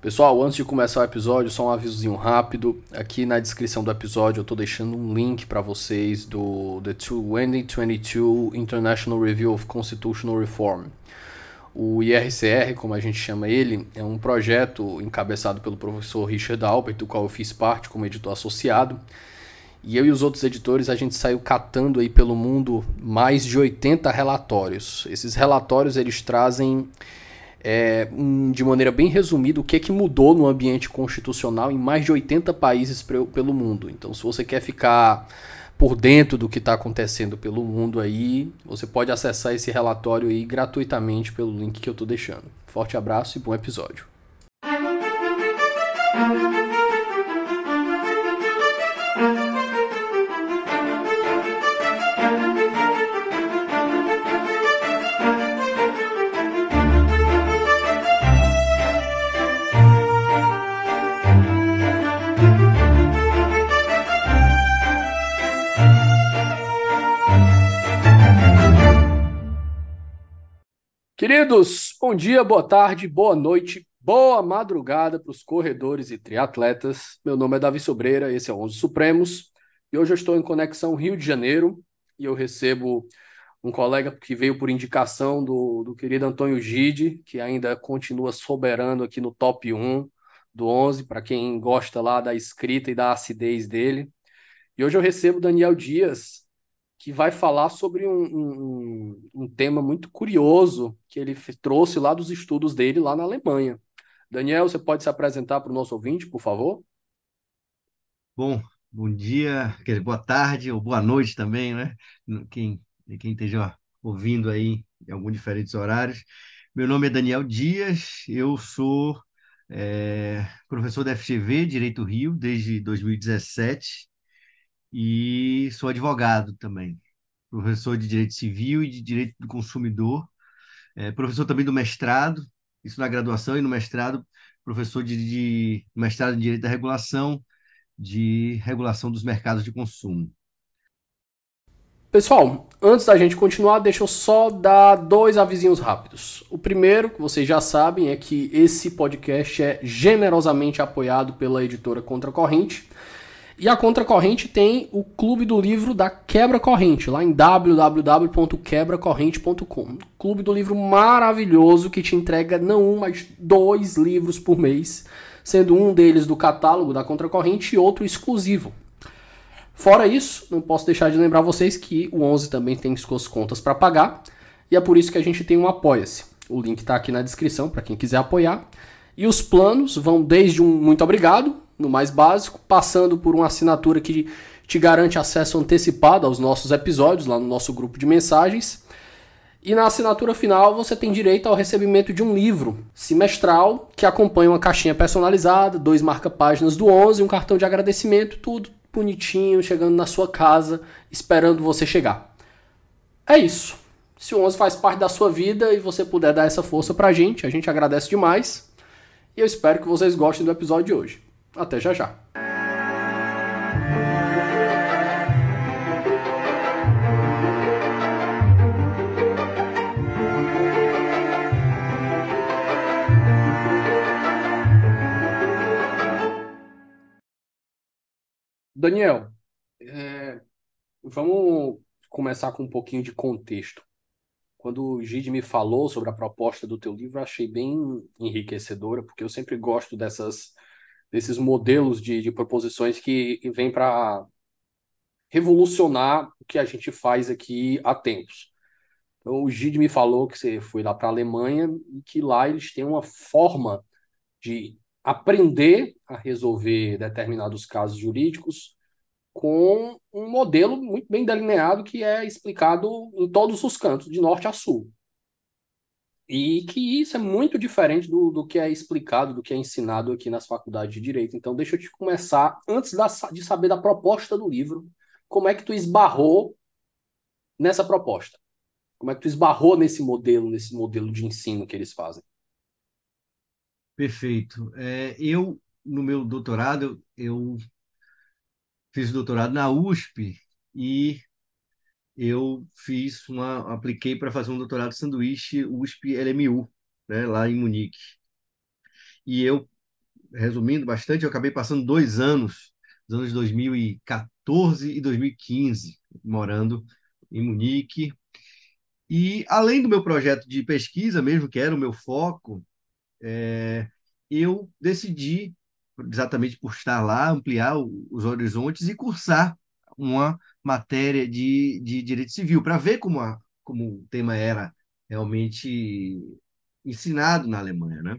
Pessoal, antes de começar o episódio, só um avisozinho rápido. Aqui na descrição do episódio eu estou deixando um link para vocês do The 2022 International Review of Constitutional Reform. O IRCR, como a gente chama ele, é um projeto encabeçado pelo professor Richard Albert, do qual eu fiz parte como editor associado. E eu e os outros editores, a gente saiu catando aí pelo mundo mais de 80 relatórios. Esses relatórios, eles trazem, é, de maneira bem resumida, o que, é que mudou no ambiente constitucional em mais de 80 países pelo mundo. Então, se você quer ficar por dentro do que está acontecendo pelo mundo aí, você pode acessar esse relatório aí gratuitamente pelo link que eu estou deixando. Forte abraço e bom episódio. Queridos, bom dia, boa tarde, boa noite, boa madrugada para os corredores e triatletas. Meu nome é Davi Sobreira, esse é o 11 Supremos e hoje eu estou em Conexão Rio de Janeiro e eu recebo um colega que veio por indicação do, do querido Antônio Gide, que ainda continua soberano aqui no top 1 do 11, para quem gosta lá da escrita e da acidez dele. E hoje eu recebo Daniel Dias, que vai falar sobre um, um, um, tema muito curioso que ele trouxe lá dos estudos dele lá na Alemanha. Daniel, você pode se apresentar para o nosso ouvinte, por favor? Bom, bom dia, quer dizer, boa tarde ou boa noite também, né? Quem, quem esteja ouvindo aí em alguns diferentes horários. Meu nome é Daniel Dias, eu sou é, professor da FGV, Direito Rio, desde 2017 e sou advogado também, professor de Direito Civil e de Direito do Consumidor, é, professor também do mestrado, isso na graduação e no mestrado, professor de, de mestrado em Direito da Regulação, de Regulação dos Mercados de Consumo. Pessoal, antes da gente continuar, deixa eu só dar dois avisinhos rápidos. O primeiro, que vocês já sabem, é que esse podcast é generosamente apoiado pela editora Contra Corrente. E a Contracorrente tem o Clube do Livro da Quebra Corrente, lá em www.quebracorrente.com. Clube do Livro maravilhoso que te entrega não um, mas dois livros por mês, sendo um deles do catálogo da Contracorrente e outro exclusivo. Fora isso, não posso deixar de lembrar vocês que o 11 também tem suas contas para pagar, e é por isso que a gente tem um Apoia-se. O link está aqui na descrição para quem quiser apoiar. E os planos vão desde um muito obrigado, no mais básico, passando por uma assinatura que te garante acesso antecipado aos nossos episódios lá no nosso grupo de mensagens. E na assinatura final você tem direito ao recebimento de um livro semestral que acompanha uma caixinha personalizada, dois marca-páginas do 11, um cartão de agradecimento, tudo bonitinho, chegando na sua casa, esperando você chegar. É isso. Se o 11 faz parte da sua vida e você puder dar essa força pra gente, a gente agradece demais. E eu espero que vocês gostem do episódio de hoje. Até já já. Daniel, é, vamos começar com um pouquinho de contexto. Quando o Gide me falou sobre a proposta do teu livro, achei bem enriquecedora, porque eu sempre gosto dessas desses modelos de, de proposições que, que vêm para revolucionar o que a gente faz aqui há tempos. Então, o Gide me falou que você foi lá para a Alemanha e que lá eles têm uma forma de aprender a resolver determinados casos jurídicos com um modelo muito bem delineado que é explicado em todos os cantos, de norte a sul. E que isso é muito diferente do, do que é explicado, do que é ensinado aqui nas faculdades de Direito. Então, deixa eu te começar, antes da, de saber da proposta do livro, como é que tu esbarrou nessa proposta? Como é que tu esbarrou nesse modelo, nesse modelo de ensino que eles fazem? Perfeito. É, eu, no meu doutorado, eu fiz doutorado na USP e eu fiz uma, apliquei para fazer um doutorado de sanduíche USP LMU, né, lá em Munique. E eu resumindo bastante, eu acabei passando dois anos, os anos 2014 e 2015, morando em Munique. E além do meu projeto de pesquisa mesmo, que era o meu foco, é, eu decidi, exatamente por estar lá, ampliar os horizontes e cursar uma matéria de, de direito civil, para ver como, a, como o tema era realmente ensinado na Alemanha, né?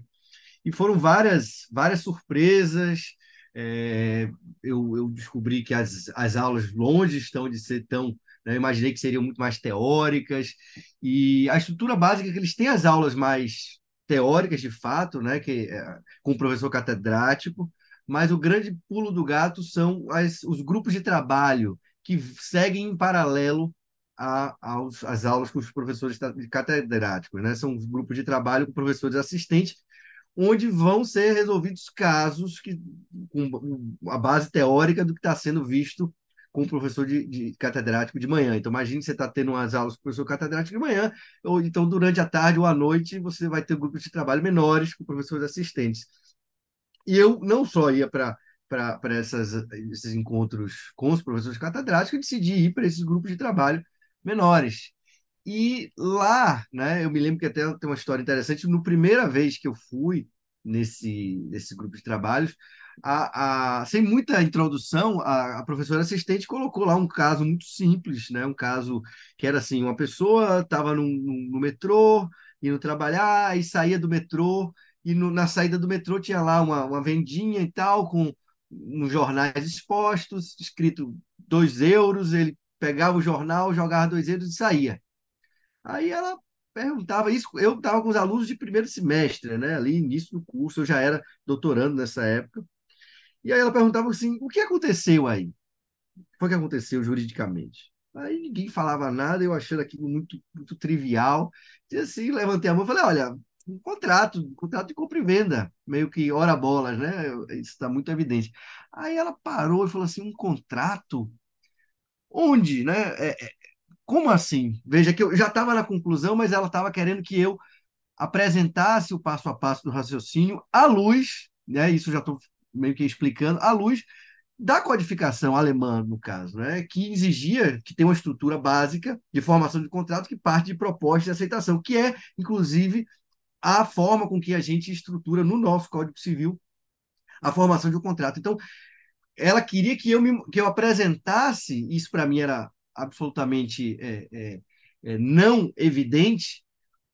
E foram várias, várias surpresas. É, eu, eu, descobri que as, as aulas longe estão de ser tão. Né, eu imaginei que seriam muito mais teóricas. E a estrutura básica é que eles têm as aulas mais teóricas, de fato, né, que, é, com o professor catedrático, mas o grande pulo do gato são as, os grupos de trabalho que seguem em paralelo a, aos, às aulas com os professores catedráticos. Né? São os grupos de trabalho com professores assistentes, onde vão ser resolvidos casos que, com a base teórica do que está sendo visto com o professor de, de, catedrático de manhã. Então, imagine você está tendo umas aulas com o professor catedrático de manhã, ou então durante a tarde ou à noite você vai ter grupos de trabalho menores com professores assistentes. E eu não só ia para para esses encontros com os professores catedráticos, eu decidi ir para esses grupos de trabalho menores. E lá, né, eu me lembro que até tem uma história interessante, no primeira vez que eu fui nesse, nesse grupo de trabalhos, a, a, sem muita introdução, a, a, professora assistente colocou lá um caso muito simples, né? Um caso que era assim, uma pessoa estava no, metrô, indo trabalhar, e saía do metrô, e no, na saída do metrô tinha lá uma, uma vendinha e tal, com uns jornais expostos, escrito dois euros, ele pegava o jornal, jogava dois euros e saía. Aí ela perguntava isso, eu estava com os alunos de primeiro semestre, né? Ali, início do curso, eu já era doutorando nessa época. E aí ela perguntava assim: o que aconteceu aí? O que foi que aconteceu juridicamente? Aí ninguém falava nada, eu achando aquilo muito, muito trivial. E assim, levantei a mão e falei: olha, um contrato, um contrato de compra e venda, meio que hora bolas, né? Isso está muito evidente. Aí ela parou e falou assim: um contrato? Onde, né? É, é, como assim? Veja que eu já estava na conclusão, mas ela estava querendo que eu apresentasse o passo a passo do raciocínio à luz, né? Isso já estou meio que explicando, à luz da codificação alemã, no caso, né, que exigia que tenha uma estrutura básica de formação de contrato que parte de proposta de aceitação, que é, inclusive, a forma com que a gente estrutura no nosso Código Civil a formação de um contrato. Então, ela queria que eu, me, que eu apresentasse, isso para mim era absolutamente é, é, é, não evidente,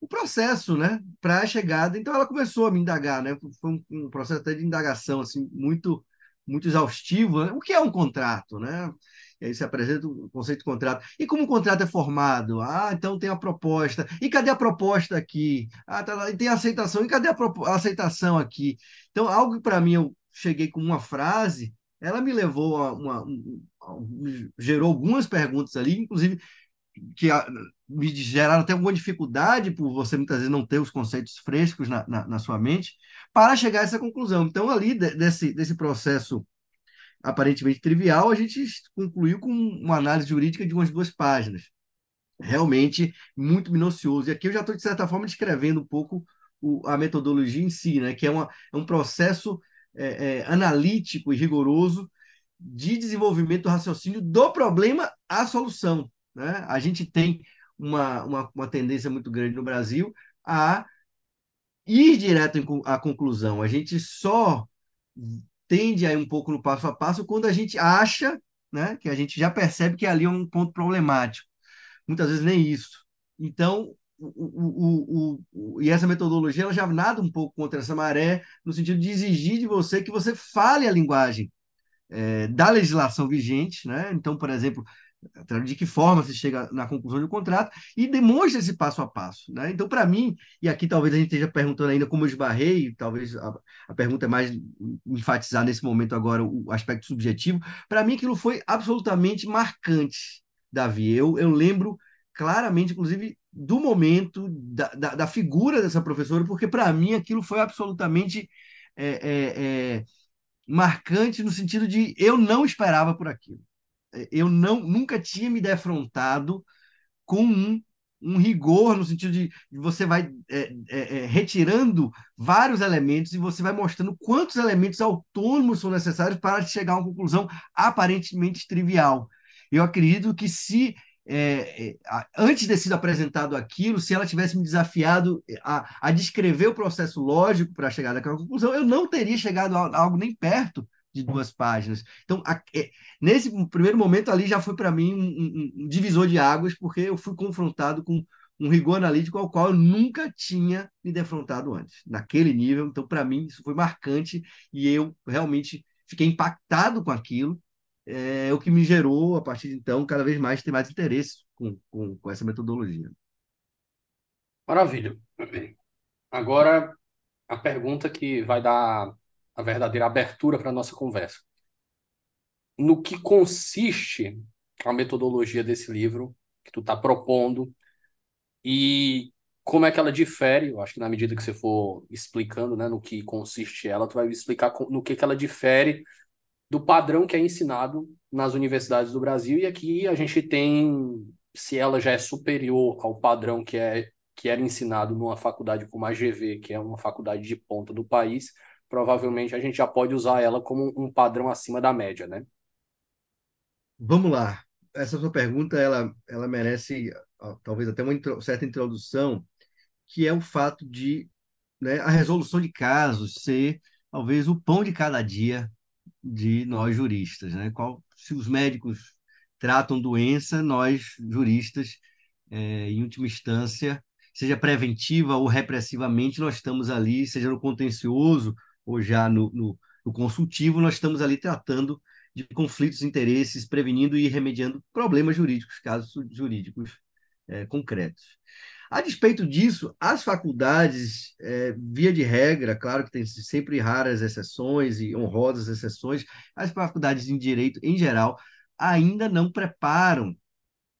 o processo, né, para a chegada. Então ela começou a me indagar, né? Foi um, um processo até de indagação assim muito muito exaustivo. Né? O que é um contrato, né? Aí se apresenta o conceito de contrato. E como o contrato é formado? Ah, então tem a proposta. E cadê a proposta aqui? Ah, tá lá. E tem a aceitação. E cadê a, a aceitação aqui? Então, algo que para mim eu cheguei com uma frase, ela me levou a uma, uma, gerou algumas perguntas ali, inclusive que me geraram até alguma dificuldade por você muitas vezes não ter os conceitos frescos na, na, na sua mente, para chegar a essa conclusão. Então, ali de, desse, desse processo aparentemente trivial, a gente concluiu com uma análise jurídica de umas duas páginas. Realmente muito minucioso. E aqui eu já estou, de certa forma, descrevendo um pouco o, a metodologia em si, né? que é, uma, é um processo é, é, analítico e rigoroso de desenvolvimento do raciocínio do problema à solução. Né? A gente tem uma, uma, uma tendência muito grande no Brasil a ir direto à conclusão. A gente só tende a ir um pouco no passo a passo quando a gente acha né, que a gente já percebe que ali é um ponto problemático. Muitas vezes nem isso. Então, o, o, o, e essa metodologia ela já nada um pouco contra essa maré, no sentido de exigir de você que você fale a linguagem é, da legislação vigente. Né? Então, por exemplo, de que forma se chega na conclusão do contrato e demonstra esse passo a passo. Né? Então, para mim, e aqui talvez a gente esteja perguntando ainda como eu esbarrei, talvez a, a pergunta é mais enfatizar nesse momento agora o aspecto subjetivo, para mim aquilo foi absolutamente marcante, Davi. Eu, eu lembro claramente, inclusive, do momento, da, da, da figura dessa professora, porque para mim aquilo foi absolutamente é, é, marcante no sentido de eu não esperava por aquilo eu não nunca tinha me defrontado com um um rigor no sentido de você vai é, é, é, retirando vários elementos e você vai mostrando quantos elementos autônomos são necessários para chegar a uma conclusão aparentemente trivial. Eu acredito que se é, é antes de ter sido apresentado aquilo, se ela tivesse me desafiado a, a descrever o processo lógico para chegar àquela conclusão, eu não teria chegado a algo nem perto de duas páginas. Então, a, é, nesse primeiro momento ali já foi para mim um, um, um, divisor de águas, porque eu fui confrontado com um rigor analítico ao qual eu nunca tinha me defrontado antes, naquele nível. Então, para mim, isso foi marcante e eu realmente fiquei impactado com aquilo. É o que me gerou, a partir de então, cada vez mais ter mais interesse com, com, com essa metodologia. Maravilha. Agora, a pergunta que vai dar a verdadeira abertura para a nossa conversa. No que consiste a metodologia desse livro que tu está propondo e como é que ela difere, eu acho que na medida que você for explicando né, no que consiste ela, tu vai explicar no que, que ela difere do padrão que é ensinado nas universidades do Brasil, e aqui a gente tem, se ela já é superior ao padrão que, é, que era ensinado numa faculdade como a GV, que é uma faculdade de ponta do país, provavelmente a gente já pode usar ela como um padrão acima da média, né? Vamos lá. Essa sua pergunta, ela, ela merece talvez até uma certa introdução, que é o fato de né, a resolução de casos ser talvez o pão de cada dia de nós juristas, né? Qual, se os médicos tratam doença, nós juristas, é, em última instância, seja preventiva ou repressivamente, nós estamos ali, seja no contencioso ou já no, no, no consultivo, nós estamos ali tratando de conflitos de interesses, prevenindo e remediando problemas jurídicos, casos jurídicos é, concretos. A despeito disso, as faculdades, é, via de regra, claro que tem sempre raras exceções e honrosas exceções, as faculdades em direito, em geral, ainda não preparam,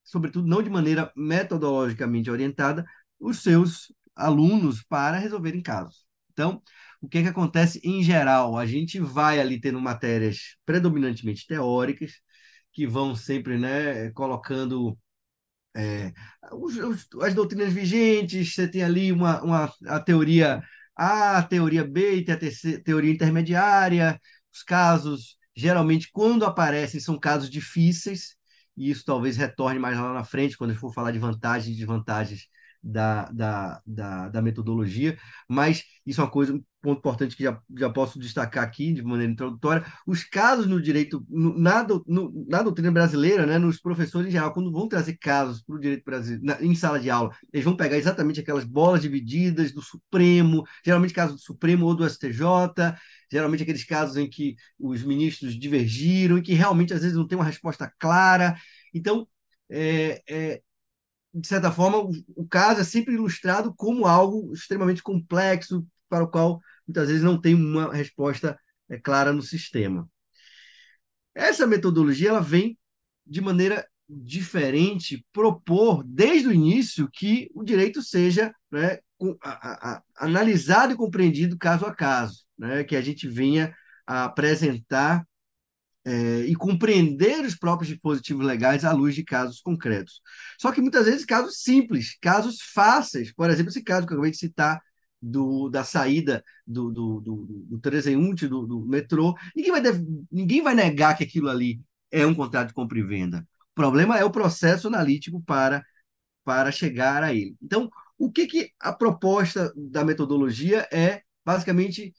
sobretudo não de maneira metodologicamente orientada, os seus alunos para resolverem casos. Então, o que, é que acontece em geral? A gente vai ali tendo matérias predominantemente teóricas, que vão sempre né, colocando é, os, os, as doutrinas vigentes, você tem ali uma, uma, a teoria A, a teoria B tem a teoria intermediária, os casos, geralmente, quando aparecem, são casos difíceis, e isso talvez retorne mais lá na frente, quando a gente for falar de vantagens e desvantagens da, da, da, da, metodologia, mas isso é uma coisa, ponto importante que já, já posso destacar aqui de maneira introdutória. Os casos no direito, no, na, no, na doutrina brasileira, né, nos professores em geral, quando vão trazer casos para o direito brasileiro, em sala de aula, eles vão pegar exatamente aquelas bolas divididas do Supremo, geralmente casos do Supremo ou do STJ, geralmente aqueles casos em que os ministros divergiram e que realmente às vezes não tem uma resposta clara. Então, é, é, de certa forma, o caso é sempre ilustrado como algo extremamente complexo, para o qual muitas vezes não tem uma resposta é, clara no sistema. Essa metodologia ela vem de maneira diferente propor desde o início que o direito seja né, a, a, analisado e compreendido caso a caso, né, que a gente venha a apresentar é, e compreender os próprios dispositivos legais à luz de casos concretos. Só que muitas vezes casos simples, casos fáceis, por exemplo, esse caso que eu acabei de citar do, da saída do, do, do, do transeunte do, do metrô, ninguém vai, ninguém vai negar que aquilo ali é um contrato de compra e venda. O problema é o processo analítico para, para chegar a ele. Então, o que, que a proposta da metodologia é, basicamente,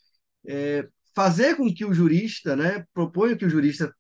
é, fazer com que o jurista, né, proponha que o jurista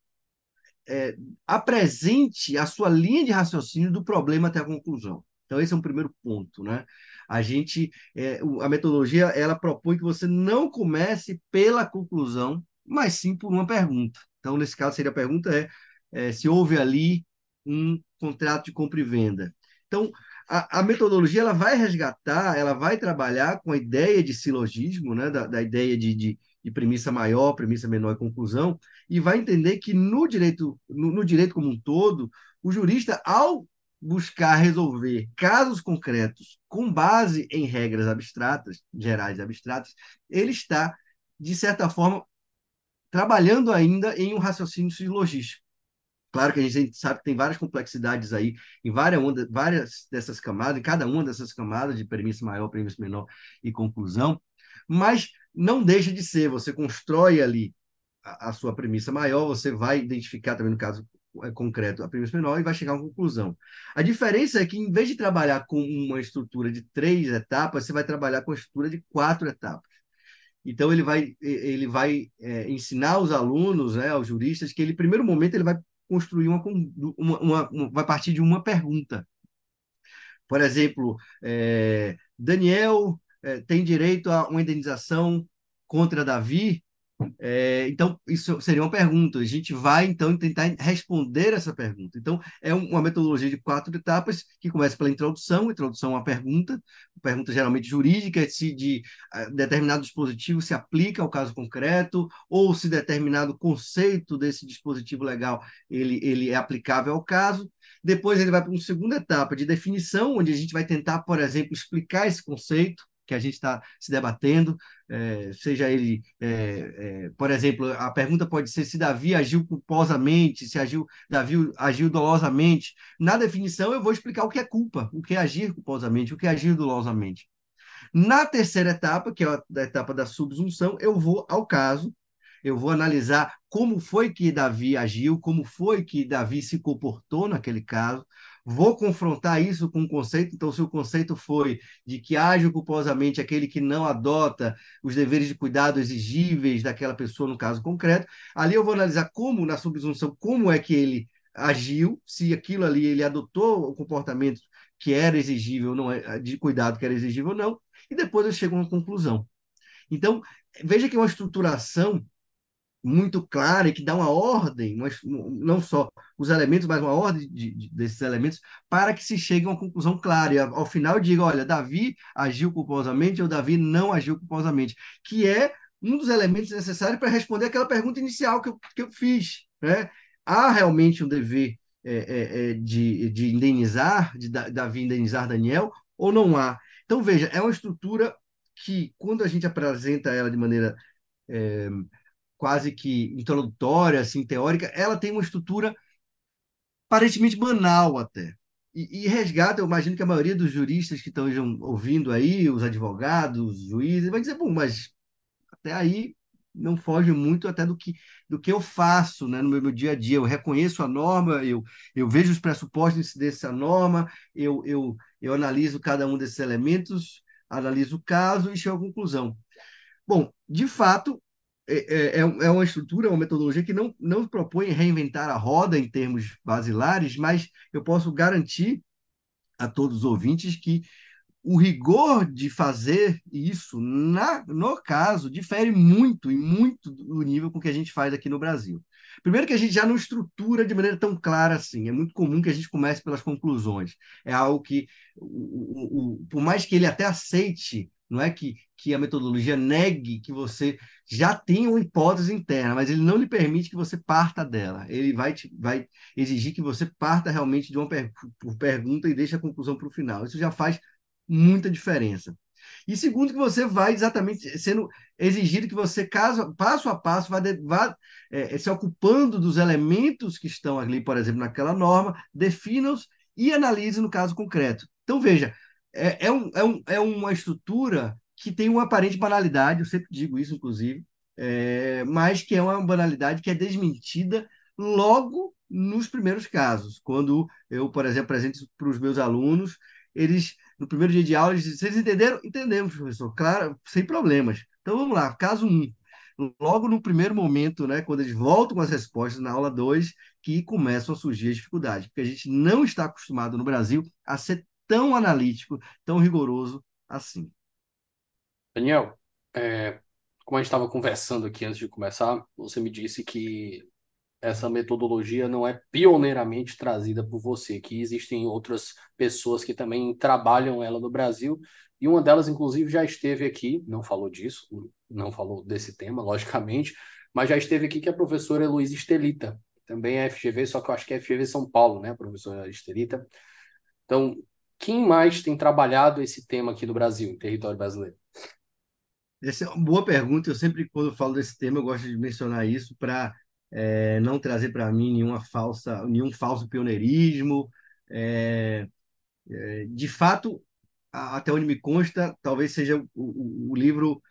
é, apresente a sua linha de raciocínio do problema até a conclusão. Então, esse é um primeiro ponto, né? A gente, é, a metodologia, ela propõe que você não comece pela conclusão, mas sim por uma pergunta. Então, nesse caso, seria a pergunta é, é se houve ali um contrato de compra e venda. Então, a, a, metodologia ela vai resgatar, ela vai trabalhar com a ideia de silogismo, né, da, da ideia de, de, de premissa maior, premissa menor e conclusão, e vai entender que no direito, no, no direito como um todo, o jurista, ao buscar resolver casos concretos com base em regras abstratas, gerais abstratas, ele está, de certa forma, trabalhando ainda em um raciocínio silogístico. Claro que a gente sabe que tem várias complexidades aí em várias, várias dessas camadas, em cada uma dessas camadas de premissa maior, premissa menor e conclusão, mas não deixa de ser, você constrói ali a, a sua premissa maior, você vai identificar também, no caso concreto, a premissa menor e vai chegar a uma conclusão. A diferença é que, em vez de trabalhar com uma estrutura de três etapas, você vai trabalhar com a estrutura de quatro etapas. Então, ele vai, ele vai é, ensinar os alunos, né, aos juristas, que ele, primeiro momento, ele vai construir uma, uma, uma, uma vai partir de uma pergunta. Por exemplo, é, Daniel é, tem direito a uma indenização contra Davi é, então, isso seria uma pergunta. A gente vai, então, tentar responder essa pergunta. Então, é uma metodologia de quatro etapas, que começa pela introdução, introdução à pergunta, pergunta geralmente jurídica, se de uh, determinado dispositivo se aplica ao caso concreto, ou se determinado conceito desse dispositivo legal ele, ele é aplicável ao caso. Depois ele vai para uma segunda etapa de definição, onde a gente vai tentar, por exemplo, explicar esse conceito, que a gente está se debatendo, é, seja ele, é, é, por exemplo, a pergunta pode ser se Davi agiu culposamente, se agiu, Davi agiu dolosamente. Na definição, eu vou explicar o que é culpa, o que é agir culposamente, o que é agir dolosamente. Na terceira etapa, que é a etapa da subsunção, eu vou ao caso, eu vou analisar como foi que Davi agiu, como foi que Davi se comportou naquele caso, Vou confrontar isso com o conceito. Então, se o conceito foi de que age culposamente aquele que não adota os deveres de cuidado exigíveis daquela pessoa no caso concreto, ali eu vou analisar como, na subsunção, como é que ele agiu, se aquilo ali ele adotou o comportamento que era exigível, não é, de cuidado que era exigível ou não, e depois eu chego a uma conclusão. Então, veja que é uma estruturação muito clara e que dá uma ordem, não só os elementos, mas uma ordem de, de, desses elementos, para que se chegue a uma conclusão clara. E ao final diga, olha, Davi agiu culposamente ou Davi não agiu culposamente, que é um dos elementos necessários para responder aquela pergunta inicial que eu, que eu fiz. Né? Há realmente um dever é, é, é de, de indenizar, de Davi indenizar Daniel, ou não há? Então, veja, é uma estrutura que, quando a gente apresenta ela de maneira é, quase que introdutória, assim, teórica, ela tem uma estrutura aparentemente banal até. E, e, resgata, eu imagino que a maioria dos juristas que estão ouvindo aí, os advogados, os juízes, vai dizer, bom, mas até aí não foge muito até do que, do que eu faço né, no meu, meu dia a dia. Eu reconheço a norma, eu, eu vejo os pressupostos dessa norma, eu, eu, eu analiso cada um desses elementos, analiso o caso e chego à conclusão. Bom, de fato, é, é, é, é uma estrutura, uma metodologia que não, não propõe reinventar a roda em termos basilares, mas eu posso garantir a todos os ouvintes que o rigor de fazer isso, na, no caso, difere muito e muito do nível com que a gente faz aqui no Brasil. Primeiro que a gente já não estrutura de maneira tão clara assim. É muito comum que a gente comece pelas conclusões. É algo que, o, o, o, por mais que ele até aceite não é que, que a metodologia negue que você já tenha uma hipótese interna, mas ele não lhe permite que você parta dela. Ele vai, te, vai exigir que você parta realmente de uma per pergunta e deixe a conclusão para o final. Isso já faz muita diferença. E segundo, que você vai exatamente sendo exigido que você, caso, passo a passo, vá, de, vá é, se ocupando dos elementos que estão ali, por exemplo, naquela norma, defina-os e analise no caso concreto. Então, veja, é, é, um, é, um, é uma estrutura que tem uma aparente banalidade, eu sempre digo isso, inclusive, é, mas que é uma banalidade que é desmentida logo nos primeiros casos. Quando eu, por exemplo, apresento para os meus alunos, eles, no primeiro dia de aula, eles dizem, vocês entenderam? Entendemos, professor, claro, sem problemas. Então vamos lá, caso 1. Um. Logo no primeiro momento, né, quando eles voltam com as respostas na aula 2, que começam a surgir as dificuldades, porque a gente não está acostumado no Brasil a ser tão analítico, tão rigoroso assim. Daniel, é, como a gente estava conversando aqui antes de começar, você me disse que essa metodologia não é pioneiramente trazida por você, que existem outras pessoas que também trabalham ela no Brasil, e uma delas, inclusive, já esteve aqui, não falou disso, não falou desse tema, logicamente, mas já esteve aqui, que é a professora Luiz Estelita, também é FGV, só que eu acho que é FGV São Paulo, né, professora Estelita. Então, quem mais tem trabalhado esse tema aqui no Brasil, em território brasileiro? Essa é uma boa pergunta. Eu sempre, quando falo desse tema, eu gosto de mencionar isso para é, não trazer para mim nenhuma falsa, nenhum falso pioneirismo. É, é, de fato, até onde me consta, talvez seja o, o, o livro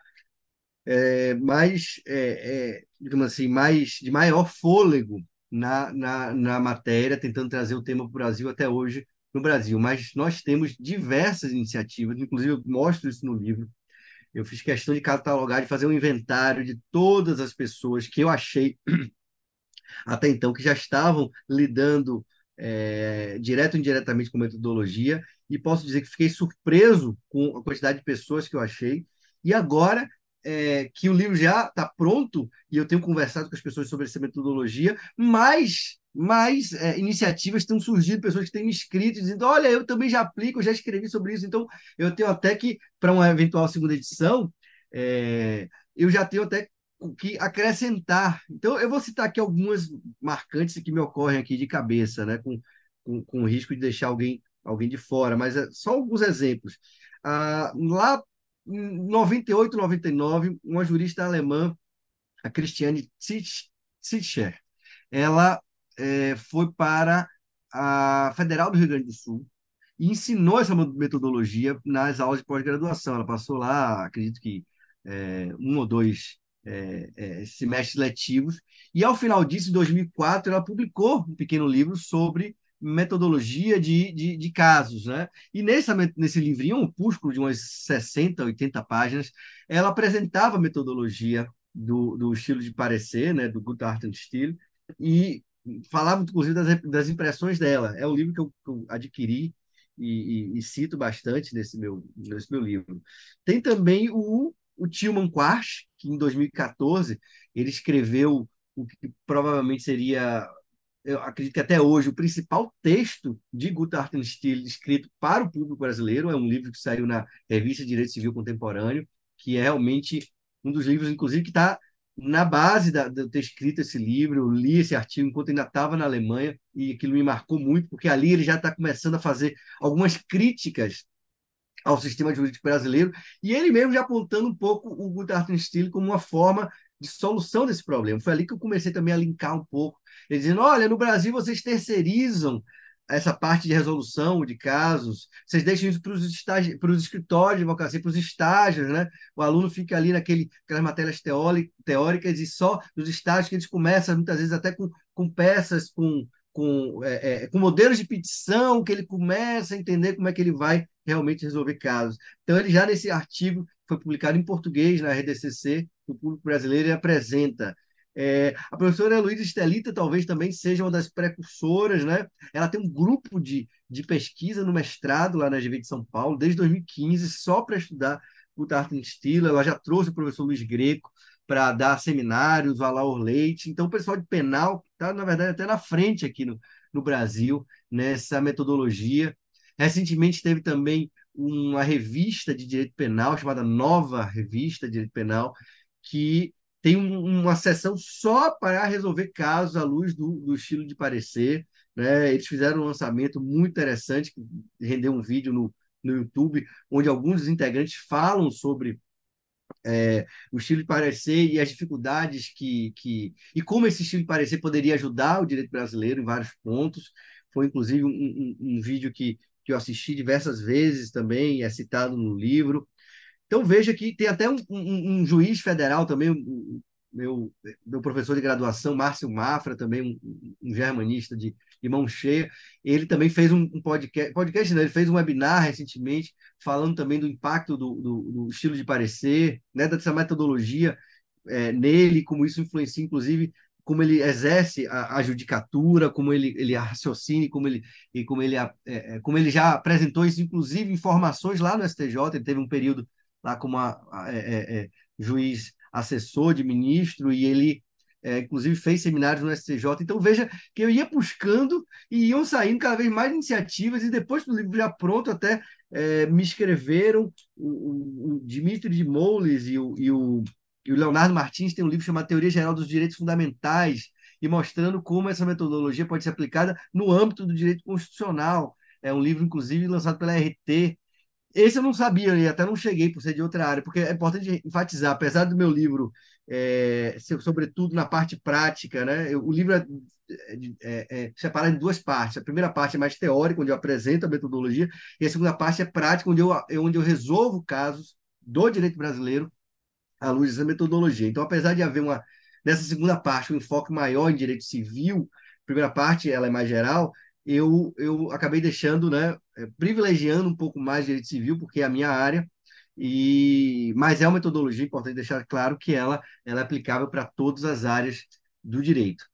é, mais, é, é, digamos assim, mais de maior fôlego na, na, na matéria, tentando trazer o tema para o Brasil até hoje no Brasil. Mas nós temos diversas iniciativas, inclusive eu mostro isso no livro. Eu fiz questão de catalogar, de fazer um inventário de todas as pessoas que eu achei até então que já estavam lidando é, direto ou indiretamente com metodologia, e posso dizer que fiquei surpreso com a quantidade de pessoas que eu achei. E agora é, que o livro já está pronto e eu tenho conversado com as pessoas sobre essa metodologia, mais, mais é, iniciativas estão surgindo, pessoas que têm me escrito dizendo: olha, eu também já aplico, eu já escrevi sobre isso, então eu tenho até que, para uma eventual segunda edição, é, eu já tenho até que acrescentar. Então, eu vou citar aqui algumas marcantes que me ocorrem aqui de cabeça, né, com, com, com risco de deixar alguém, alguém de fora, mas é só alguns exemplos. Ah, lá em 98, 99, uma jurista alemã, a Christiane Zitscher, ela é, foi para a Federal do Rio Grande do Sul e ensinou essa metodologia nas aulas de pós-graduação. Ela passou lá, acredito que é, um ou dois é, é, semestres letivos. E ao final disso, em 2004, ela publicou um pequeno livro sobre metodologia de, de, de, casos. Né? E nesse, nesse livrinho, um opúsculo de umas 60, 80 páginas, ela apresentava a metodologia do, do estilo de parecer, né? do Gutachtenstil, e falava, inclusive, das, das impressões dela. É um livro que eu, que eu adquiri e, e, e, cito bastante nesse meu, nesse meu livro. Tem também o o Tilman Quarsh, que em 2014 ele escreveu o que provavelmente seria, eu acredito que até hoje, o principal texto de Guthartenstiel escrito para o público brasileiro. É um livro que saiu na Revista Direito Civil Contemporâneo, que é realmente um dos livros, inclusive, que está na base da, de eu ter escrito esse livro. Eu li esse artigo enquanto ainda estava na Alemanha e aquilo me marcou muito, porque ali ele já está começando a fazer algumas críticas ao sistema jurídico brasileiro, e ele mesmo já apontando um pouco o Guthartenstiel como uma forma de solução desse problema. Foi ali que eu comecei também a linkar um pouco, ele dizendo, olha, no Brasil vocês terceirizam essa parte de resolução de casos, vocês deixam isso para os, escritórios de advocacia, para os estágios, né? O aluno fica ali naquele, aquelas matérias teóricas e só nos estágios que eles começam, muitas vezes, até com, com peças, com, com, é, é, com modelos de petição, que ele começa a entender como é que ele vai realmente resolver casos. Então, ele já nesse artigo, foi publicado em português na RDCC, o público brasileiro, apresenta. É, a professora Luísa Estelita talvez também seja uma das precursoras, né? Ela tem um grupo de, de pesquisa no mestrado lá na GV de São Paulo, desde 2015, só para estudar o Tartan Stilo. Ela já trouxe o professor Luiz Greco para dar seminários, o Alaor Leite. Então, o pessoal de penal está, na verdade, até na frente aqui no, no Brasil nessa metodologia. Recentemente teve também uma revista de direito penal chamada Nova Revista de Direito Penal, que tem um, uma sessão só para resolver casos à luz do, do estilo de parecer. Né? Eles fizeram um lançamento muito interessante, que rendeu um vídeo no, no YouTube, onde alguns dos integrantes falam sobre é, o estilo de parecer e as dificuldades que, que. e como esse estilo de parecer poderia ajudar o direito brasileiro em vários pontos. Foi, inclusive, um, um, um vídeo que que eu assisti diversas vezes também, é citado no livro. Então veja que tem até um, um, um juiz federal também, um, meu, meu professor de graduação, Márcio Mafra, também um, germanista de, de mão cheia, ele também fez um, podcast, podcast não, ele fez um webinar recentemente, falando também do impacto do, do, do estilo de parecer, né, dessa metodologia é, nele, como isso influencia, inclusive, como ele exerce a, a judicatura, como ele, ele raciocina, como ele, e como ele, é, é, como ele já apresentou isso, inclusive, informações lá no STJ. Ele teve um período lá como a, a, é, é, é, juiz assessor de ministro, e ele, é, inclusive, fez seminários no STJ. Então, veja que eu ia buscando e iam saindo cada vez mais iniciativas, e depois do livro já pronto, até me escreveram o, o, o Dimitri de Moules e o, e o e o Leonardo Martins tem um livro chamado Teoria Geral dos Direitos Fundamentais, e mostrando como essa metodologia pode ser aplicada no âmbito do direito constitucional. É um livro, inclusive, lançado pela RT. Esse eu não sabia, e até não cheguei por ser de outra área, porque é importante enfatizar, apesar do meu livro é, sobretudo na parte prática, né? Eu, o livro é, é, é, separado em duas partes. A primeira parte é mais teórica, onde eu apresento a metodologia, e a segunda parte é prática, onde eu, onde eu resolvo casos do direito brasileiro à luz dessa metodologia. Então, apesar de haver uma nessa segunda parte um enfoque maior em direito civil, a primeira parte ela é mais geral, eu, eu acabei deixando, né, é, privilegiando um pouco mais direito civil, porque é a minha área, e mas é uma metodologia, importante deixar claro que ela, ela é aplicável para todas as áreas do direito.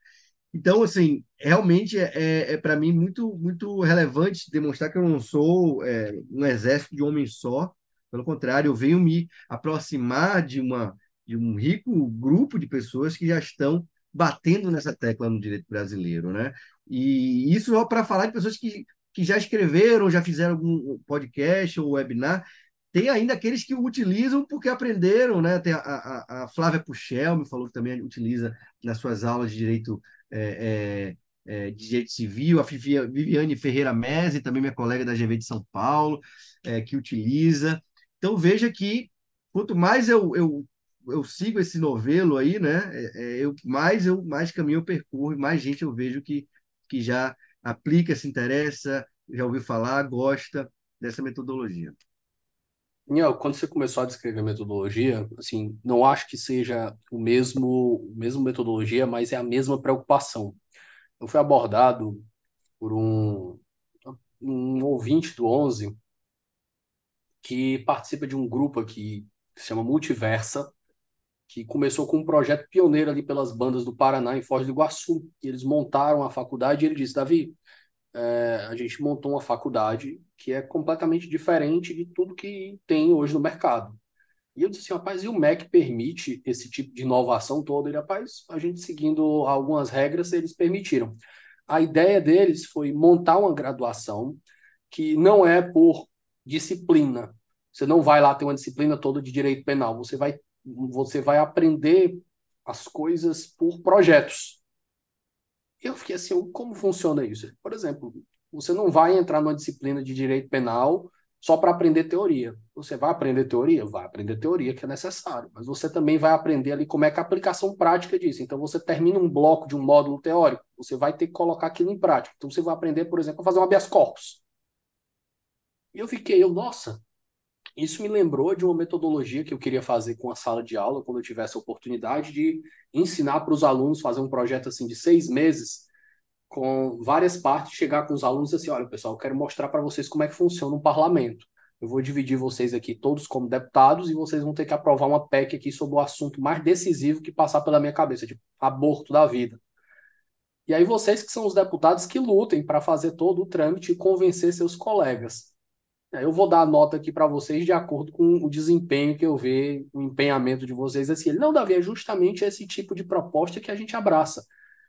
Então, assim, realmente é, é, é para mim muito, muito relevante demonstrar que eu não sou é, um exército de homens só, pelo contrário, eu venho me aproximar de, uma, de um rico grupo de pessoas que já estão batendo nessa tecla no direito brasileiro, né? E isso para falar de pessoas que, que já escreveram, já fizeram algum podcast ou webinar. Tem ainda aqueles que utilizam porque aprenderam, né? Tem a, a, a Flávia Puchel me falou que também utiliza nas suas aulas de direito é, é, é, de direito civil, a Viviane Ferreira Mese, também minha colega da GV de São Paulo, é, que utiliza. Então veja que quanto mais eu, eu eu sigo esse novelo aí, né? É, é, eu, mais eu mais caminho eu percorro, mais gente eu vejo que, que já aplica, se interessa, já ouviu falar, gosta dessa metodologia. Quando você começou a descrever a metodologia, assim, não acho que seja o mesmo, mesmo metodologia, mas é a mesma preocupação. Eu fui abordado por um, um ouvinte do 11 que participa de um grupo aqui que se chama Multiversa, que começou com um projeto pioneiro ali pelas bandas do Paraná, em Foz do Iguaçu. E eles montaram a faculdade e ele disse, Davi, é, a gente montou uma faculdade que é completamente diferente de tudo que tem hoje no mercado. E eu disse assim, rapaz, e o MEC permite esse tipo de inovação toda? Ele, rapaz, a gente seguindo algumas regras, eles permitiram. A ideia deles foi montar uma graduação que não é por disciplina. Você não vai lá ter uma disciplina toda de direito penal. Você vai você vai aprender as coisas por projetos. Eu fiquei assim, como funciona isso? Por exemplo, você não vai entrar numa disciplina de direito penal só para aprender teoria. Você vai aprender teoria? Vai aprender teoria, que é necessário. Mas você também vai aprender ali como é que a aplicação prática disso. Então, você termina um bloco de um módulo teórico, você vai ter que colocar aquilo em prática. Então, você vai aprender, por exemplo, a fazer um habeas corpus. E eu fiquei, eu, nossa, isso me lembrou de uma metodologia que eu queria fazer com a sala de aula, quando eu tivesse a oportunidade de ensinar para os alunos, fazer um projeto assim de seis meses, com várias partes, chegar com os alunos assim, olha, pessoal, eu quero mostrar para vocês como é que funciona um parlamento. Eu vou dividir vocês aqui todos como deputados e vocês vão ter que aprovar uma PEC aqui sobre o assunto mais decisivo que passar pela minha cabeça, tipo, aborto da vida. E aí vocês que são os deputados que lutem para fazer todo o trâmite e convencer seus colegas. Eu vou dar a nota aqui para vocês de acordo com o desempenho que eu vejo, o empenhamento de vocês. Assim, não, Davi, é justamente esse tipo de proposta que a gente abraça.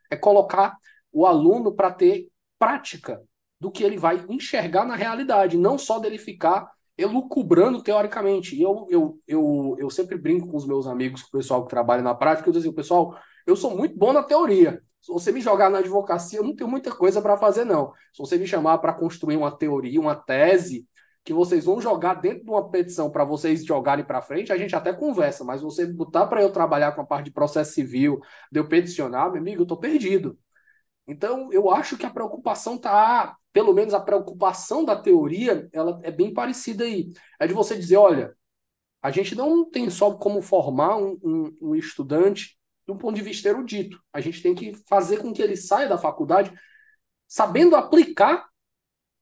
É colocar o aluno para ter prática do que ele vai enxergar na realidade, não só dele ficar elucubrando teoricamente. E eu, eu, eu, eu sempre brinco com os meus amigos, com o pessoal que trabalha na prática, eu digo assim, pessoal, eu sou muito bom na teoria. Se você me jogar na advocacia, eu não tenho muita coisa para fazer, não. Se você me chamar para construir uma teoria, uma tese, que vocês vão jogar dentro de uma petição para vocês jogarem para frente, a gente até conversa, mas você botar para eu trabalhar com a parte de processo civil, de eu peticionar, meu amigo, eu estou perdido. Então, eu acho que a preocupação tá, pelo menos a preocupação da teoria, ela é bem parecida aí. É de você dizer, olha, a gente não tem só como formar um, um, um estudante do ponto de vista erudito. A gente tem que fazer com que ele saia da faculdade sabendo aplicar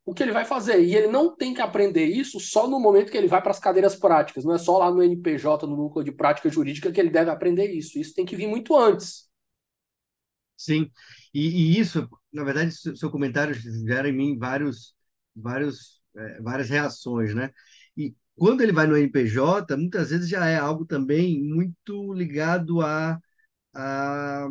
o que ele vai fazer. E ele não tem que aprender isso só no momento que ele vai para as cadeiras práticas. Não é só lá no NPJ, no núcleo de prática jurídica, que ele deve aprender isso. Isso tem que vir muito antes. Sim, e, e isso, na verdade, seu comentário gera em mim vários, vários, é, várias reações, né? E quando ele vai no NPJ, muitas vezes já é algo também muito ligado a, a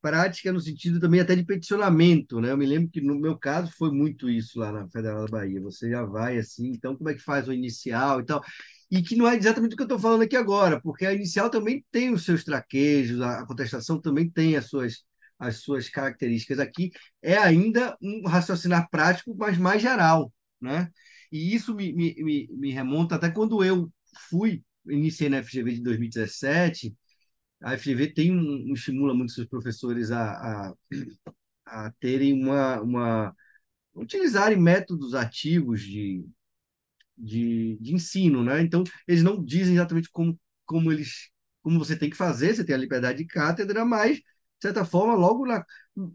prática no sentido também até de peticionamento, né? Eu me lembro que no meu caso foi muito isso lá na Federal da Bahia. Você já vai assim, então como é que faz o inicial e tal? E que não é exatamente o que eu estou falando aqui agora, porque a inicial também tem os seus traquejos, a contestação também tem as suas as suas características. Aqui é ainda um raciocinar prático, mas mais geral, né? E isso me, me, me, me remonta até quando eu fui, iniciei na FGV de 2017, a FGV tem um, estimula muito seus professores a, a, a terem uma, uma utilizarem métodos ativos de, de, de ensino, né? Então, eles não dizem exatamente como, como eles como você tem que fazer, você tem a liberdade de cátedra, mas, de certa forma, logo na.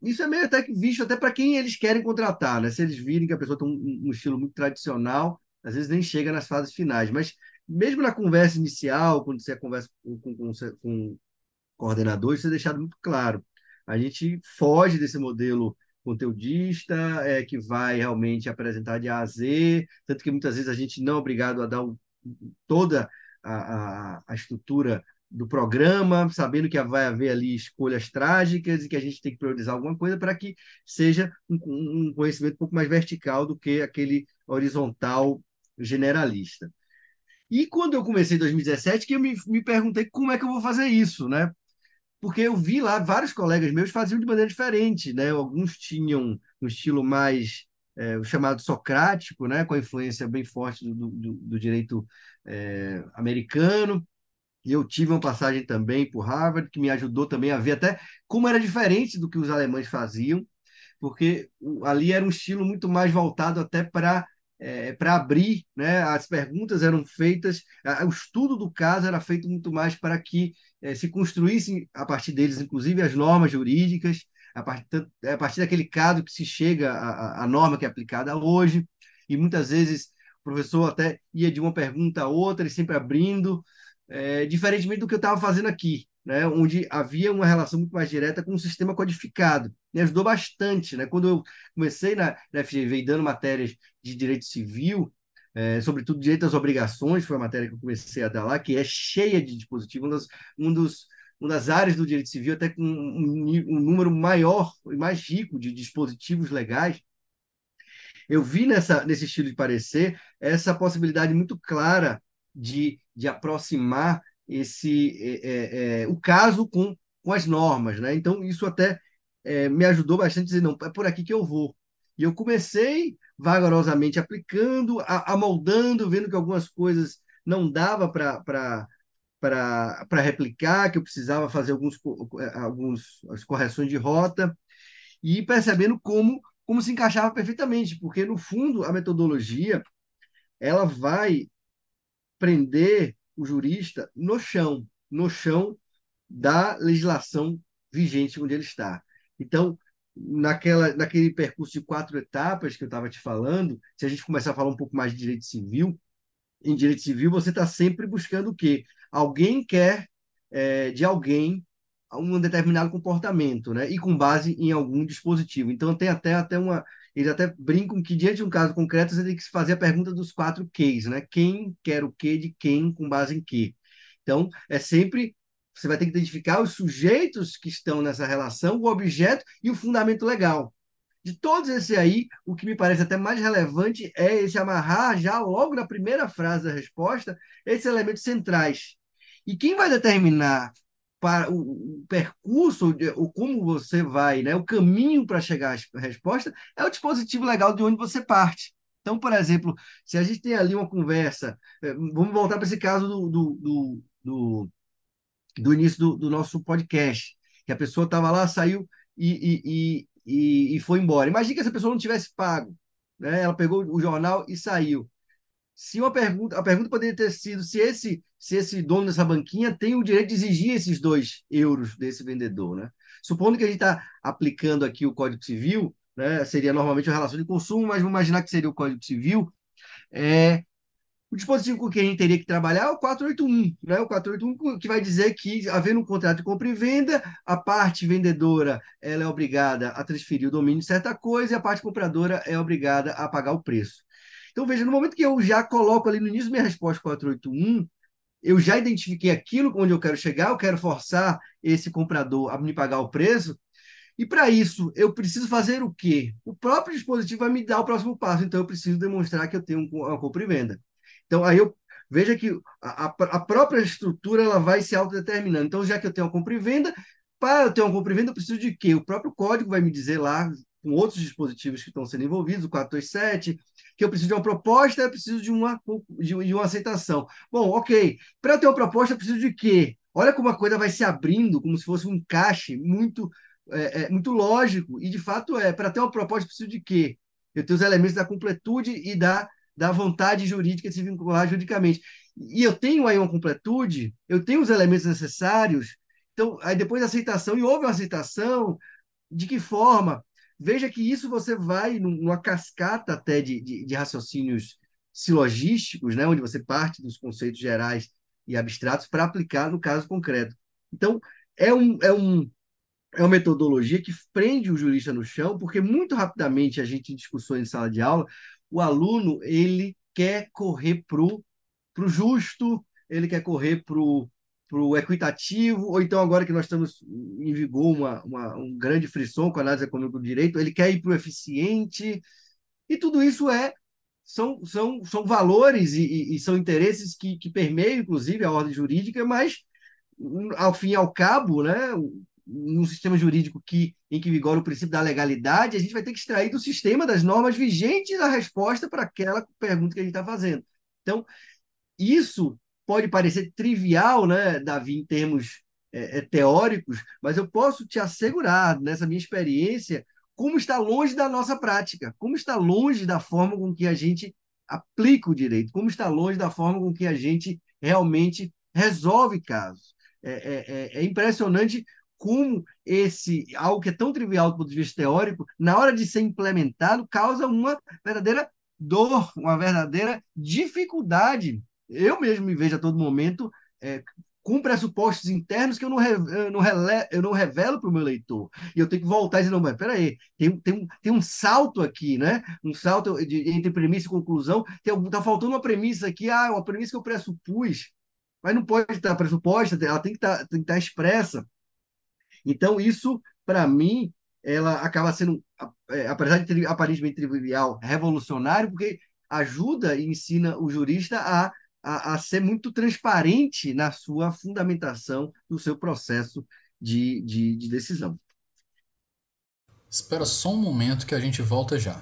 Isso é meio até que visto até para quem eles querem contratar, né? Se eles virem que a pessoa tem um, um estilo muito tradicional, às vezes nem chega nas fases finais. Mas mesmo na conversa inicial, quando você conversa com, com, com, com coordenador, isso é deixado muito claro. A gente foge desse modelo conteudista, é, que vai realmente apresentar de A a Z, tanto que muitas vezes a gente não é obrigado a dar toda a, a, a estrutura do programa, sabendo que vai haver ali escolhas trágicas e que a gente tem que priorizar alguma coisa para que seja um, um, conhecimento um pouco mais vertical do que aquele horizontal generalista. E quando eu comecei em 2017, que eu me, me perguntei como é que eu vou fazer isso, né? Porque eu vi lá vários colegas meus faziam de maneira diferente, né? Alguns tinham um estilo mais é, o chamado socrático, né? Com a influência bem forte do, do, do direito é, americano. E eu tive uma passagem também por Harvard que me ajudou também a ver até como era diferente do que os alemães faziam, porque ali era um estilo muito mais voltado até para é, para abrir, né? As perguntas eram feitas, o estudo do caso era feito muito mais para que é, se construíssem a partir deles, inclusive as normas jurídicas, a partir, a partir daquele caso que se chega à, à norma que é aplicada hoje, e muitas vezes o professor até ia de uma pergunta a outra e sempre abrindo, é, diferentemente do que eu estava fazendo aqui, né, onde havia uma relação muito mais direta com o sistema codificado. Me ajudou bastante. Né? Quando eu comecei na, na FGV dando matérias de direito civil, é, sobretudo direito às obrigações, foi a matéria que eu comecei a dar lá, que é cheia de dispositivos, um, um dos, uma das áreas do direito civil, até com um, um número maior e mais rico de dispositivos legais. Eu vi nessa, nesse estilo de parecer essa possibilidade muito clara de, de aproximar esse é, é, é, o caso com, com as normas, né? Então isso até é, me ajudou bastante a dizer não, é por aqui que eu vou. E eu comecei vagarosamente aplicando, amoldando, vendo que algumas coisas não dava para para replicar, que eu precisava fazer alguns, é, alguns as correções de rota e percebendo como como se encaixava perfeitamente, porque no fundo a metodologia ela vai prender o jurista no chão, no chão da legislação vigente onde ele está. Então, naquela, naquele percurso de quatro etapas que eu estava te falando, se a gente começar a falar um pouco mais de direito civil, em direito civil você está sempre buscando o quê? Alguém quer é, de alguém um determinado comportamento, né? E com base em algum dispositivo. Então tem até, até uma. Eles até brincam que, diante de um caso concreto, você tem que fazer a pergunta dos quatro Qs, né? Quem quer o quê de quem, com base em quê? Então, é sempre você vai ter que identificar os sujeitos que estão nessa relação, o objeto e o fundamento legal. De todos esses aí, o que me parece até mais relevante é esse amarrar já logo na primeira frase da resposta esses elementos centrais. E quem vai determinar para o, percurso, o como você vai, né, o caminho para chegar à resposta é o dispositivo legal de onde você parte. Então, por exemplo, se a gente tem ali uma conversa, eh, vamos voltar para esse caso do, do, do, do do início do, do nosso podcast, que a pessoa estava lá, saiu e, e, e, e, foi embora. Imagina que essa pessoa não tivesse pago, né? Ela pegou o jornal e saiu. Se uma pergunta, a pergunta poderia ter sido se esse, se esse dono dessa banquinha tem o direito de exigir esses dois euros desse vendedor, né? Supondo que a gente está aplicando aqui o Código Civil, né? Seria normalmente a relação de consumo, mas vamos imaginar que seria o Código Civil. É, o dispositivo com que a gente teria que trabalhar é o 481, né? O 481 que vai dizer que, havendo um contrato de compra e venda, a parte vendedora ela é obrigada a transferir o domínio de certa coisa e a parte compradora é obrigada a pagar o preço. Então, veja, no momento que eu já coloco ali no início minha resposta 481, eu já identifiquei aquilo onde eu quero chegar, eu quero forçar esse comprador a me pagar o preço, e para isso, eu preciso fazer o quê? O próprio dispositivo vai me dar o próximo passo, então eu preciso demonstrar que eu tenho uma compra e venda. Então, aí eu veja que a, a própria estrutura ela vai se autodeterminando. Então, já que eu tenho uma compra e venda, para eu ter uma compra e venda, eu preciso de quê? O próprio código vai me dizer lá, com outros dispositivos que estão sendo envolvidos, o 427, que eu preciso de uma proposta, eu preciso de uma, de, uma aceitação. Bom, ok. Para ter uma proposta, eu preciso de quê? Olha como a coisa vai se abrindo, como se fosse um encaixe muito, é, é, muito lógico. E, de fato, é. Para ter uma proposta, eu preciso de quê? Eu tenho os elementos da completude e da, da vontade jurídica de se vincular juridicamente. E eu tenho aí uma completude, eu tenho os elementos necessários. Então, aí depois da aceitação, e houve uma aceitação, de que forma? Veja que isso você vai numa cascata até de, de, de raciocínios silogísticos, né, onde você parte dos conceitos gerais e abstratos para aplicar no caso concreto. Então, é, um, é, um, é uma metodologia que prende o jurista no chão, porque muito rapidamente a gente, em discussões em sala de aula, o aluno ele quer correr para o justo, ele quer correr para o equitativo, ou então agora que nós estamos em vigor uma, uma, um grande frisson com a análise econômica do direito, ele quer ir para o eficiente, e tudo isso é são, são, são valores e, e, são interesses que, que permeiam, inclusive, a ordem jurídica, mas, ao fim e ao cabo, né, num sistema jurídico que, em que vigora o princípio da legalidade, a gente vai ter que extrair do sistema das normas vigentes a resposta para aquela pergunta que a gente está fazendo. Então, isso pode parecer trivial, né, Davi, em termos é, é, teóricos, mas eu posso te assegurar, nessa minha experiência, como está longe da nossa prática, como está longe da forma com que a gente aplica o direito, como está longe da forma com que a gente realmente resolve casos. É, é, é, é impressionante como esse algo que é tão trivial do ponto de vista teórico, na hora de ser implementado, causa uma verdadeira dor, uma verdadeira dificuldade eu mesmo me vejo a todo momento é, com pressupostos internos que eu não, eu não, rele, eu não revelo para o meu leitor. E eu tenho que voltar e dizer, não, mas peraí, tem, tem, um, tem um salto aqui, né? Um salto de, entre premissa e conclusão. Está faltando uma premissa aqui, ah, uma premissa que eu pressupus, mas não pode estar pressuposta, ela tem que estar, tem que estar expressa. Então, isso, para mim, ela acaba sendo, é, apesar de aparentemente trivial, revolucionário, porque ajuda e ensina o jurista a a, a ser muito transparente na sua fundamentação do seu processo de, de, de decisão. Espera só um momento que a gente volta já.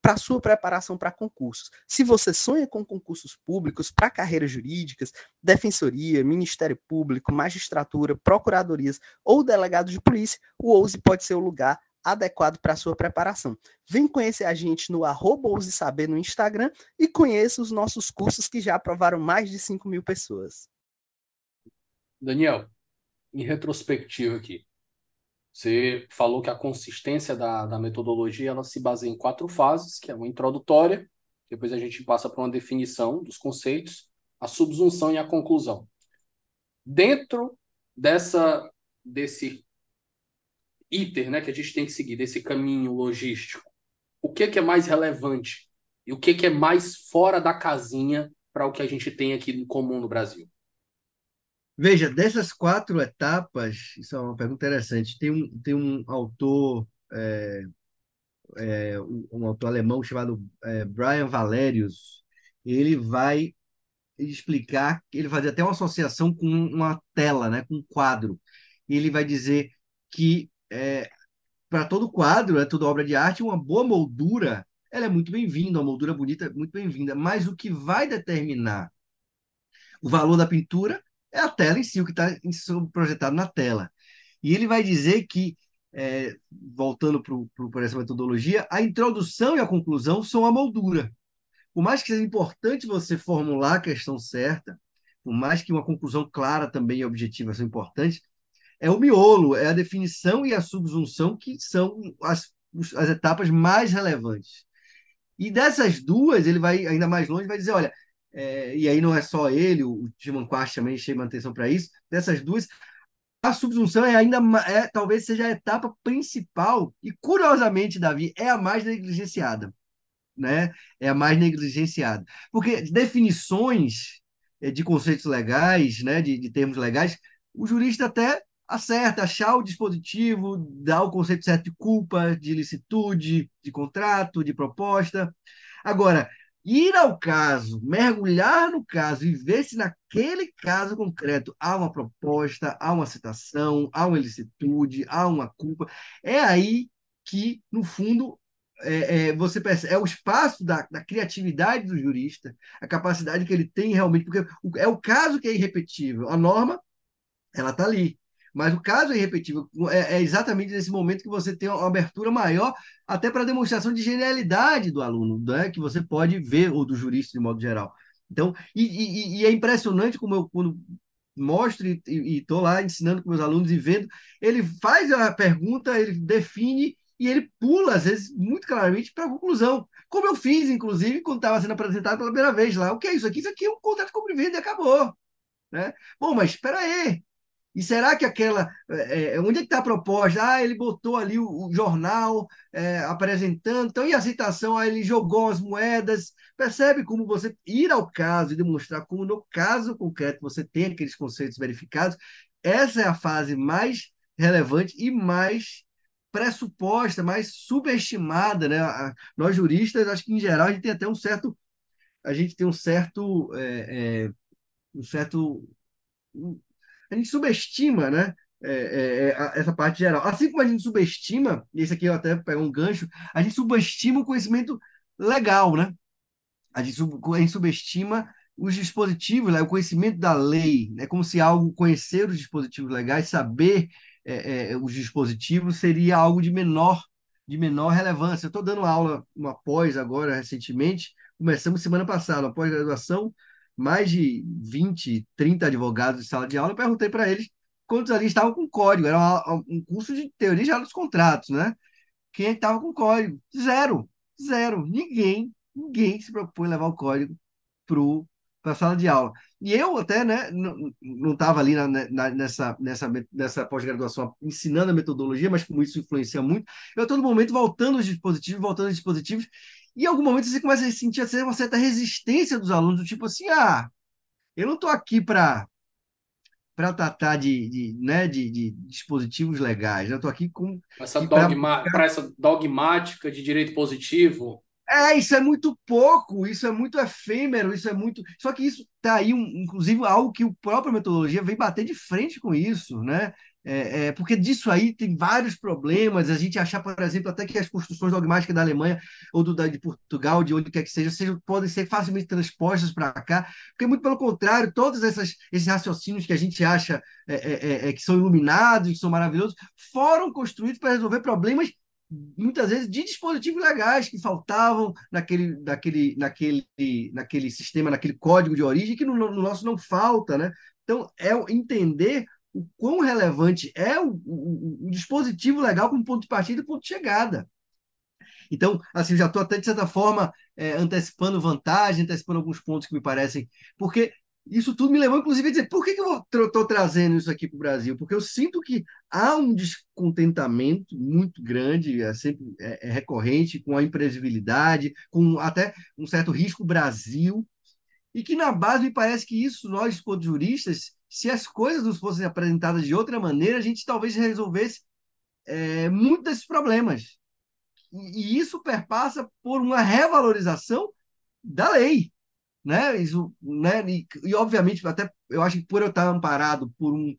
para sua preparação para concursos. Se você sonha com concursos públicos para carreiras jurídicas, defensoria, Ministério Público, magistratura, procuradorias ou delegado de polícia, o Ouse pode ser o lugar adequado para sua preparação. Vem conhecer a gente no arroba Saber no Instagram e conheça os nossos cursos que já aprovaram mais de 5 mil pessoas. Daniel, em retrospectiva aqui, você falou que a consistência da, da metodologia ela se baseia em quatro fases, que é uma introdutória, depois a gente passa para uma definição dos conceitos, a subsunção e a conclusão. Dentro dessa desse iter né, que a gente tem que seguir, desse caminho logístico, o que, que é mais relevante e o que, que é mais fora da casinha para o que a gente tem aqui em comum no Brasil? Veja, dessas quatro etapas, isso é uma pergunta interessante. Tem um, tem um autor, é, é, um, autor alemão chamado é, Brian Valerius, ele vai explicar, ele fazer até uma associação com uma tela, né, com um quadro. E ele vai dizer que é, para todo quadro, é toda obra de arte, uma boa moldura, ela é muito bem-vinda, uma moldura bonita é muito bem-vinda, mas o que vai determinar o valor da pintura é a tela em si, o que está projetado na tela. E ele vai dizer que, é, voltando para essa metodologia, a introdução e a conclusão são a moldura. Por mais que seja importante você formular a questão certa, por mais que uma conclusão clara também e objetiva são importantes, é o miolo, é a definição e a subsunção que são as, as etapas mais relevantes. E dessas duas, ele vai ainda mais longe, vai dizer, olha, é, e aí não é só ele, o Timon Quast também chama atenção para isso, dessas duas, a subsunção é ainda é, talvez seja a etapa principal e curiosamente, Davi, é a mais negligenciada. né, é a mais negligenciada. Porque definições eh, de conceitos legais, né, de, de termos legais, o jurista até acerta, achar o dispositivo, dar o conceito certo de culpa, de licitude, de contrato, de proposta. Agora, ir ao caso, mergulhar no caso e ver se naquele caso concreto há uma proposta, há uma citação, há uma ilicitude, há uma culpa, é aí que, no fundo, é, é, você percebe, é o espaço da, da, criatividade do jurista, a capacidade que ele tem realmente, porque é o caso que é irrepetível. A norma, ela está ali. Mas o caso é irrepetível. É, é, exatamente nesse momento que você tem uma abertura maior, até para demonstração de genialidade do aluno, né? que você pode ver, ou do jurista de modo geral. Então, e, e, e é impressionante como eu, quando mostro e estou lá ensinando com meus alunos e vendo, ele faz a pergunta, ele define e ele pula, às vezes, muito claramente para a conclusão. Como eu fiz, inclusive, quando estava sendo apresentado pela primeira vez lá. O que é isso aqui? Isso aqui é um contrato de compra e venda e acabou. Né? Bom, mas espera aí. E será que aquela. É, onde é está a proposta? Ah, ele botou ali o, o jornal é, apresentando, então, e a citação? Ah, ele jogou as moedas. Percebe como você ir ao caso e demonstrar como, no caso concreto, você tem aqueles conceitos verificados? Essa é a fase mais relevante e mais pressuposta, mais subestimada, né? Nós juristas, acho que em geral a gente tem até um certo, a gente tem um certo, é, um certo, a gente subestima, né? É, é, é essa parte geral. Assim como a gente subestima, e esse aqui eu até pego um gancho, a gente subestima o conhecimento legal, né? A gente, sub, a gente subestima os dispositivos, né? o conhecimento da lei. É como se algo, conhecer os dispositivos legais, saber é, é, os dispositivos seria algo de menor de menor relevância. Eu estou dando aula, uma pós agora, recentemente, começamos semana passada, uma pós-graduação, mais de 20, 30 advogados de sala de aula, eu perguntei para eles quantos ali estavam com código, era um curso de teoria já dos contratos, né? Quem é estava com código? Zero, zero, ninguém, ninguém se propõe a levar o código para a sala de aula. E eu até né, não estava ali na, na, nessa, nessa, nessa pós-graduação ensinando a metodologia, mas como isso influencia muito, eu a todo momento voltando aos dispositivos, voltando aos dispositivos, e em algum momento você começa a sentir assim, uma certa resistência dos alunos, do tipo assim, ah, eu não estou aqui para para tratar de, de, né, de, de dispositivos legais. Eu estou aqui com. Essa dogma, para essa dogmática de direito positivo. É, isso é muito pouco, isso é muito efêmero, isso é muito. Só que isso está aí, um, inclusive, algo que o própria metodologia vem bater de frente com isso, né? É, é, porque disso aí tem vários problemas. A gente achar, por exemplo, até que as construções dogmáticas da Alemanha ou do, da, de Portugal, de onde quer que seja, sejam, podem ser facilmente transpostas para cá, porque, muito pelo contrário, todos essas, esses raciocínios que a gente acha é, é, é, é que são iluminados, que são maravilhosos, foram construídos para resolver problemas muitas vezes de dispositivos legais que faltavam naquele, naquele, naquele, naquele sistema, naquele código de origem, que no, no nosso não falta. Né? Então, é entender o quão relevante é o, o, o dispositivo legal como ponto de partida e ponto de chegada. Então, assim, já estou até, de certa forma, é, antecipando vantagem, antecipando alguns pontos que me parecem. Porque isso tudo me levou, inclusive, a dizer por que, que eu estou trazendo isso aqui para o Brasil? Porque eu sinto que há um descontentamento muito grande, é sempre é, é recorrente, com a imprevisibilidade, com até um certo risco Brasil, e que na base me parece que isso, nós, quanto juristas, se as coisas nos fossem apresentadas de outra maneira, a gente talvez resolvesse é, muitos desses problemas. E, e isso perpassa por uma revalorização da lei né? Isso, né? E, e, obviamente até eu acho que por eu estar amparado por um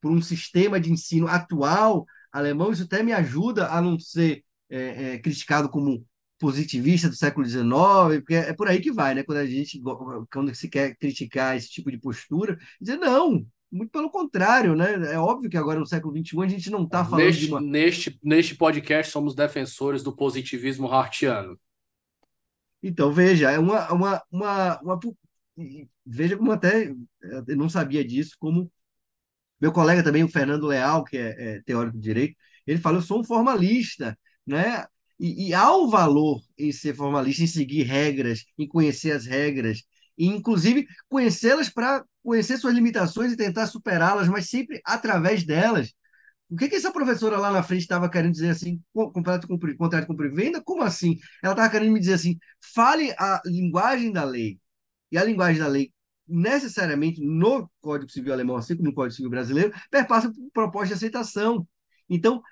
por um sistema de ensino atual alemão, isso até me ajuda a não ser é, é, criticado como positivista do século XIX, porque é por aí que vai, né? Quando a gente quando se quer criticar esse tipo de postura, dizer não, muito pelo contrário, né? É óbvio que agora no século XXI a gente não está falando neste, de uma... neste neste podcast somos defensores do positivismo hartiano. Então, veja, é uma, uma, uma, uma, Veja como até eu não sabia disso, como meu colega também, o Fernando Leal, que é, é teórico de direito, ele fala: eu sou um formalista, né? E, e há um valor em ser formalista, em seguir regras, em conhecer as regras, e inclusive conhecê-las para conhecer suas limitações e tentar superá-las, mas sempre através delas. O que, que essa professora lá na frente estava querendo dizer assim, contrato cumprir, contrato cumprir venda? Como assim? Ela estava querendo me dizer assim, fale a linguagem da lei. E a linguagem da lei, necessariamente, no Código Civil alemão, assim como no Código Civil brasileiro, perpassa por proposta de aceitação. Então,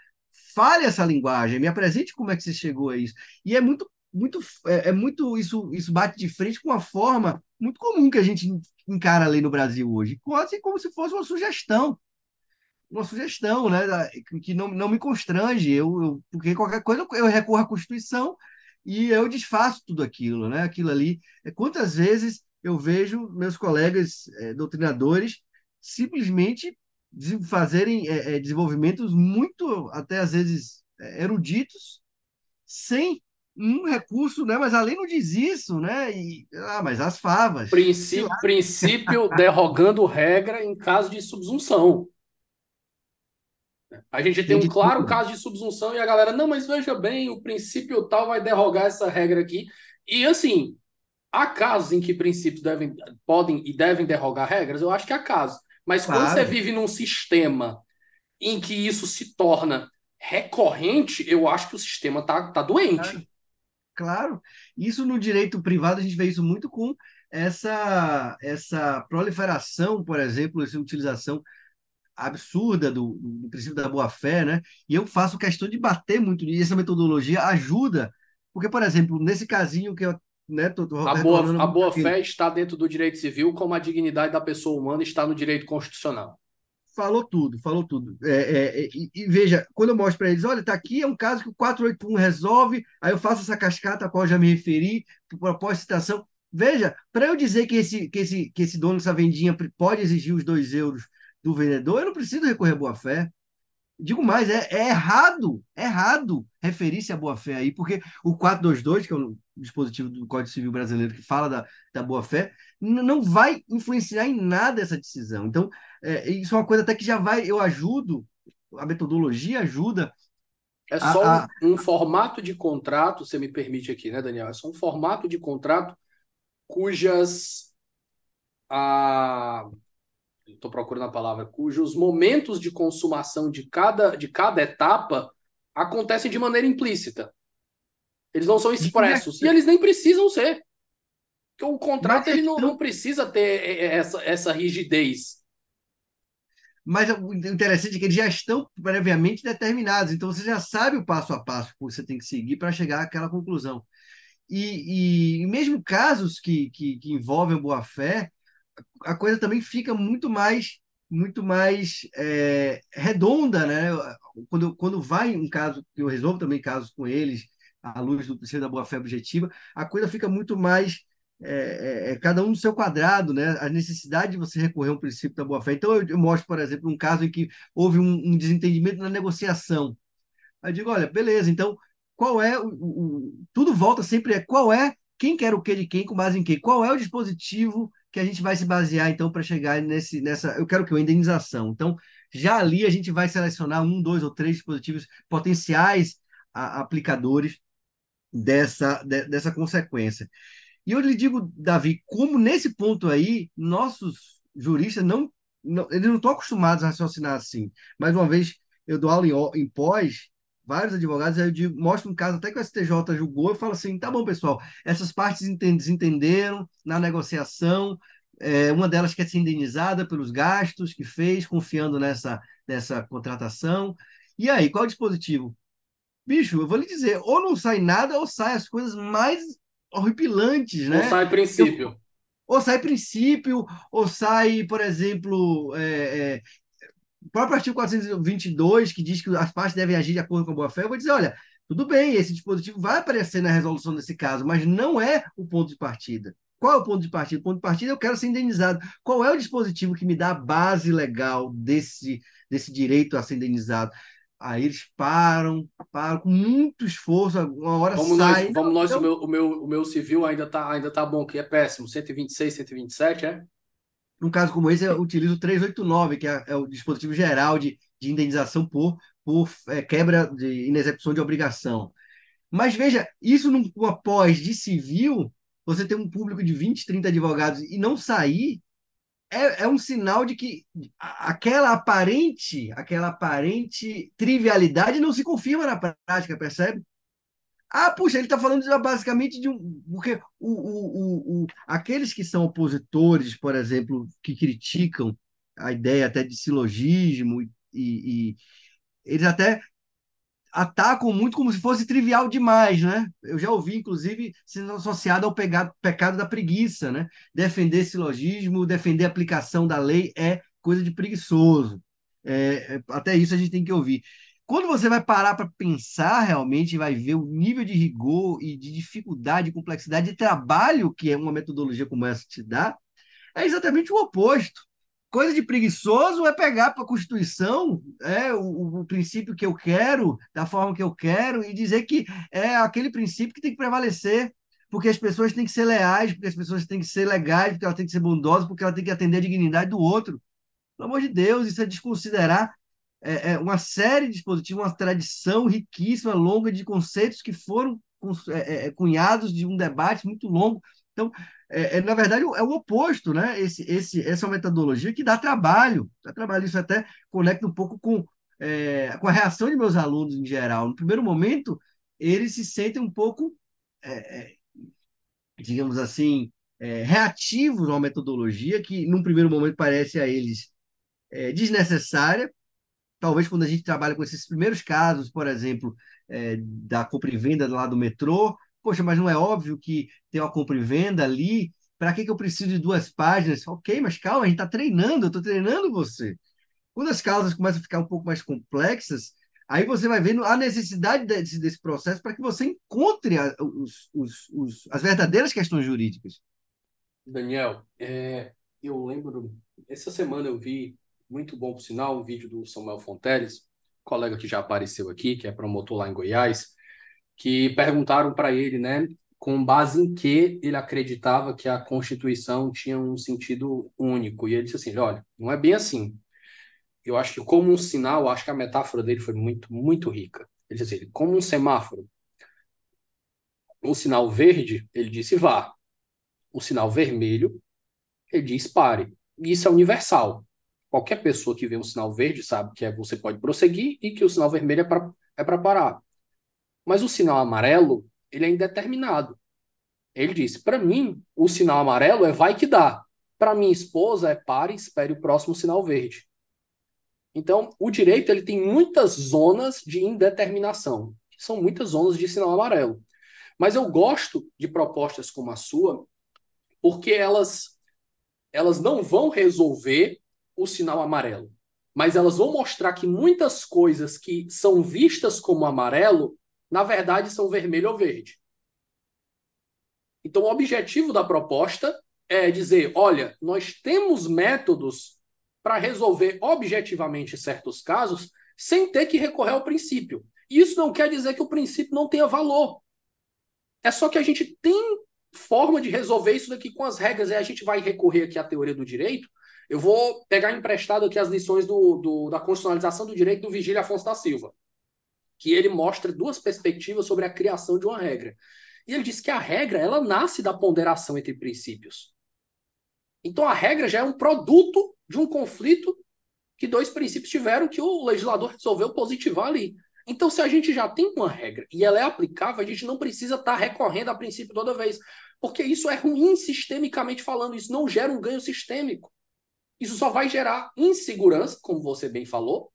fale essa linguagem, me apresente como é que você chegou a isso. E é muito, muito, é, é muito isso, isso bate de frente com uma forma muito comum que a gente encara a lei no Brasil hoje, quase como se fosse uma sugestão uma sugestão, né, que não, não me constrange, eu, eu, porque qualquer coisa eu recorro à Constituição e eu desfaço tudo aquilo, né, aquilo ali. É, quantas vezes eu vejo meus colegas é, doutrinadores simplesmente fazerem é, é, desenvolvimentos muito, até às vezes, é, eruditos, sem um recurso, né? Mas a lei não diz isso, né? E, ah, mas as favas. Princípio, princípio derrogando regra em caso de subsunção. A gente tem um claro caso de subsunção e a galera, não, mas veja bem, o princípio tal vai derrogar essa regra aqui. E assim, há casos em que princípios devem, podem e devem derrogar regras? Eu acho que há casos. Mas claro. quando você vive num sistema em que isso se torna recorrente, eu acho que o sistema tá, tá doente. Claro. claro. Isso no direito privado, a gente vê isso muito com essa, essa proliferação, por exemplo, essa utilização absurda do, do princípio da boa-fé, né? E eu faço questão de bater muito nisso. Essa metodologia ajuda, porque, por exemplo, nesse casinho que eu né, tô a boa, a boa fé está dentro do direito civil, como a dignidade da pessoa humana está no direito constitucional. Falou tudo, falou tudo. É, é, é e, e, veja, quando eu mostro para eles, olha, tá aqui, é um caso que o 481 resolve, aí eu faço essa cascata a qual eu já me referi, proposta de citação. Veja, para eu dizer que esse, que, esse, que esse dono dessa vendinha pode exigir os dois euros do vendedor, eu não preciso recorrer à boa-fé. Digo mais, é, é, errado, é errado referir-se à boa-fé aí, porque o 422, que é o dispositivo do Código Civil Brasileiro que fala da, da boa-fé, não vai influenciar em nada essa decisão. Então, é, isso é uma coisa até que já vai, eu ajudo, a metodologia ajuda. É só a, a... Um, um formato de contrato, você me permite aqui, né, Daniel? É só um formato de contrato cujas a, estou procurando a palavra, cujos momentos de consumação de cada, de cada etapa acontecem de maneira implícita. Eles não são expressos. E eles nem precisam ser. Porque o contrato ele não, não precisa ter essa, essa rigidez. Mas o interessante é que eles já estão previamente determinados. Então você já sabe o passo a passo que você tem que seguir para chegar àquela conclusão. E, e mesmo casos que, que, que envolvem boa-fé, a coisa também fica muito mais muito mais é, redonda, né? Quando, quando vai um caso, eu resolvo também casos com eles, à luz do princípio da boa-fé objetiva, a coisa fica muito mais é, é, é, cada um no seu quadrado, né? A necessidade de você recorrer ao princípio da boa-fé. Então, eu, eu, mostro, por exemplo, um caso em que houve um, um desentendimento na negociação. Aí eu digo, olha, beleza, então, qual é o, o, tudo volta sempre é qual é quem quer o que de quem, com base em quem? Qual é o dispositivo que a gente vai se basear, então, para chegar nesse, nessa. Eu quero que uma indenização. Então, já ali a gente vai selecionar um, dois ou três dispositivos potenciais a, aplicadores dessa, de, dessa consequência. E eu lhe digo, Davi, como nesse ponto aí, nossos juristas não, não eles não estão acostumados a raciocinar assim. Mais uma vez, eu dou aula em, em pós, vários advogados, aí eu digo, mostro um caso até que o STJ julgou, eu falo assim, tá bom, pessoal, essas partes entenderam na negociação, é, uma delas quer ser indenizada pelos gastos que fez, confiando nessa, nessa contratação. E aí, qual é o dispositivo? Bicho, eu vou lhe dizer, ou não sai nada, ou sai as coisas mais horripilantes, né? Ou sai princípio. Eu, ou sai princípio, ou sai, por exemplo, é, é, o próprio artigo 422, que diz que as partes devem agir de acordo com a boa-fé, eu vou dizer, olha, tudo bem, esse dispositivo vai aparecer na resolução desse caso, mas não é o ponto de partida. Qual é o ponto de partida? O ponto de partida eu quero ser indenizado. Qual é o dispositivo que me dá a base legal desse, desse direito a ser indenizado? Aí eles param, param com muito esforço, uma hora vamos sai. Nós, vamos nós, então... o, meu, o, meu, o meu civil ainda tá, ainda tá bom, que é péssimo, 126, 127, é? Num caso como esse, eu utilizo o 389, que é, é o dispositivo geral de, de indenização por, por é, quebra de inexecução de obrigação. Mas veja, isso numa pós de civil, você tem um público de 20, 30 advogados e não sair, é, é um sinal de que aquela aparente, aquela aparente trivialidade não se confirma na prática, percebe? Ah, puxa, ele está falando basicamente de um. Porque o, o, o, aqueles que são opositores, por exemplo, que criticam a ideia até de silogismo, e, e eles até atacam muito como se fosse trivial demais, né? Eu já ouvi, inclusive, sendo associado ao pecado, pecado da preguiça, né? Defender silogismo, defender aplicação da lei é coisa de preguiçoso. É, é até isso a gente tem que ouvir. Quando você vai parar para pensar realmente, vai ver o nível de rigor e de dificuldade, de complexidade de trabalho que uma metodologia como essa te dá, é exatamente o oposto. Coisa de preguiçoso é pegar para a Constituição é, o, o, princípio que eu quero, da forma que eu quero, e dizer que é aquele princípio que tem que prevalecer, porque as pessoas têm que ser leais, porque as pessoas têm que ser legais, porque elas têm que ser bondosas, porque elas têm que atender a dignidade do outro. Pelo amor de Deus, isso é desconsiderar é, é uma série de dispositivos, uma tradição riquíssima, longa de conceitos que foram é, é, cunhados de um debate muito longo. Então, é, é, na verdade, é o oposto, né? Esse, esse, essa é metodologia que dá trabalho, dá trabalho. Isso até conecta um pouco com, é, com a reação de meus alunos em geral. No primeiro momento, eles se sentem um pouco, é, é digamos assim, é, reativos a uma metodologia que, num primeiro momento, parece a eles é, desnecessária. Talvez quando a gente trabalha com esses primeiros casos, por exemplo, da compra e venda lá do metrô, Poxa, mas não é óbvio que tem uma compra e venda ali? Para que, que eu preciso de duas páginas? Ok, mas calma, a gente está treinando, eu estou treinando você. Quando as causas começam a ficar um pouco mais complexas, aí você vai vendo a necessidade desse, desse processo para que você encontre a, os, os, os, as verdadeiras questões jurídicas. Daniel, é, eu lembro, essa semana eu vi, muito bom por sinal, um vídeo do Samuel Fonteles, colega que já apareceu aqui, que é promotor lá em Goiás, que perguntaram para ele, né, com base em que ele acreditava que a Constituição tinha um sentido único. E ele disse assim: olha, não é bem assim. Eu acho que, como um sinal, acho que a metáfora dele foi muito, muito rica. Ele disse assim: como um semáforo. O sinal verde, ele disse vá. O sinal vermelho, ele diz pare. E isso é universal. Qualquer pessoa que vê um sinal verde sabe que é, você pode prosseguir e que o sinal vermelho é para é parar. Mas o sinal amarelo, ele é indeterminado. Ele disse: para mim, o sinal amarelo é vai que dá. Para minha esposa é pare, espere o próximo sinal verde. Então, o direito ele tem muitas zonas de indeterminação, que são muitas zonas de sinal amarelo. Mas eu gosto de propostas como a sua, porque elas elas não vão resolver o sinal amarelo, mas elas vão mostrar que muitas coisas que são vistas como amarelo na verdade são vermelho ou verde. Então, o objetivo da proposta é dizer: olha, nós temos métodos para resolver objetivamente certos casos sem ter que recorrer ao princípio. Isso não quer dizer que o princípio não tenha valor. É só que a gente tem forma de resolver isso daqui com as regras, e a gente vai recorrer aqui à teoria do direito. Eu vou pegar emprestado aqui as lições do, do da constitucionalização do direito do Vigílio Afonso da Silva que ele mostra duas perspectivas sobre a criação de uma regra. E ele diz que a regra ela nasce da ponderação entre princípios. Então a regra já é um produto de um conflito que dois princípios tiveram que o legislador resolveu positivar ali. Então, se a gente já tem uma regra e ela é aplicável, a gente não precisa estar tá recorrendo a princípio toda vez. Porque isso é ruim sistemicamente falando, isso não gera um ganho sistêmico. Isso só vai gerar insegurança, como você bem falou,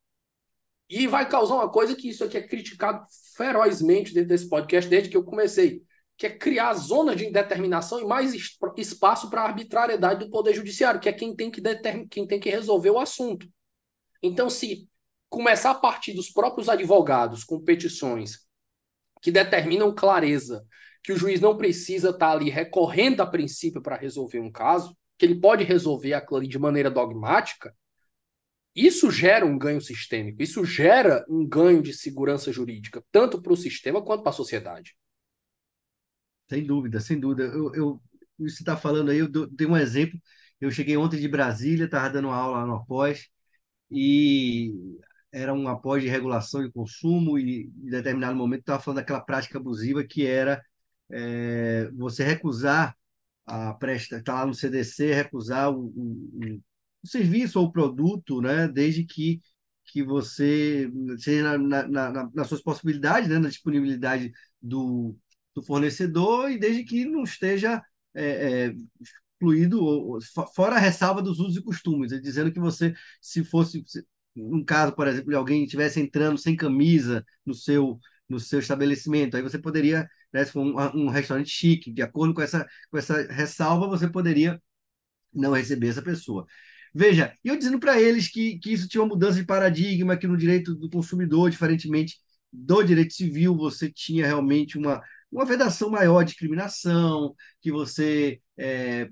e vai causar uma coisa que isso aqui é criticado ferozmente dentro desse podcast desde que eu comecei, que é criar zonas de indeterminação e mais espaço para a arbitrariedade do Poder Judiciário, que é quem tem que, quem tem que resolver o assunto. Então, se começar a partir dos próprios advogados com petições que determinam clareza que o juiz não precisa estar tá ali recorrendo a princípio para resolver um caso, que ele pode resolver aquilo ali de maneira dogmática, isso gera um ganho sistêmico, isso gera um ganho de segurança jurídica, tanto para o sistema quanto para a sociedade. Sem dúvida, sem dúvida. Eu, eu você está falando aí, eu dei um exemplo. Eu cheguei ontem de Brasília, estava dando aula lá no após, e era um após de regulação de consumo, e em determinado momento estava falando daquela prática abusiva que era é, você recusar a presta, está lá no CDC, recusar o, o, o, serviço ou o produto, né, desde que, que você seja na, na, na, nas suas possibilidades, né, na disponibilidade do, do fornecedor e desde que não esteja é, é, excluído, fora a ressalva dos usos e costumes, dizendo que você, se fosse, um caso, por exemplo, de alguém estivesse entrando sem camisa no seu no seu estabelecimento, aí você poderia, né, se for um, um restaurante chique, de acordo com essa, com essa ressalva, você poderia não receber essa pessoa. Veja, eu dizendo para eles que, que isso tinha uma mudança de paradigma, que no direito do consumidor, diferentemente do direito civil, você tinha realmente uma, uma vedação maior de discriminação, que você é,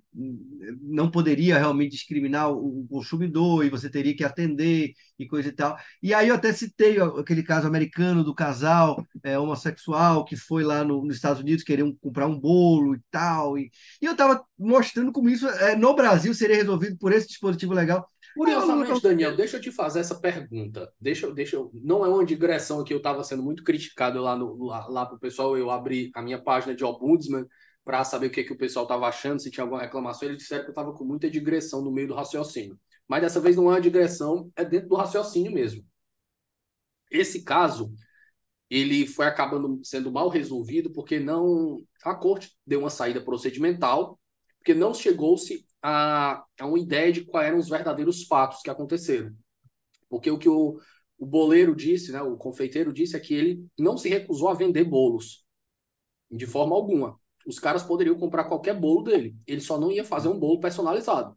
não poderia realmente discriminar o consumidor e você teria que atender e coisa e tal. E aí eu até citei aquele caso americano do casal é, homossexual que foi lá no, nos Estados Unidos querer comprar um bolo e tal. E, e eu estava mostrando como isso é, no Brasil seria resolvido por esse dispositivo legal. Curiosamente, Daniel, deixa eu te fazer essa pergunta. Deixa, deixa eu, não é uma digressão que eu estava sendo muito criticado lá, no, lá, lá para o pessoal. Eu abri a minha página de Ombudsman para saber o que, que o pessoal estava achando, se tinha alguma reclamação. Eles disseram que eu estava com muita digressão no meio do raciocínio. Mas dessa vez não é uma digressão, é dentro do raciocínio mesmo. Esse caso, ele foi acabando sendo mal resolvido porque não a corte deu uma saída procedimental, porque não chegou-se a, a uma ideia de quais eram os verdadeiros fatos que aconteceram. Porque o que o, o boleiro disse, né, o confeiteiro disse, é que ele não se recusou a vender bolos, de forma alguma. Os caras poderiam comprar qualquer bolo dele, ele só não ia fazer um bolo personalizado.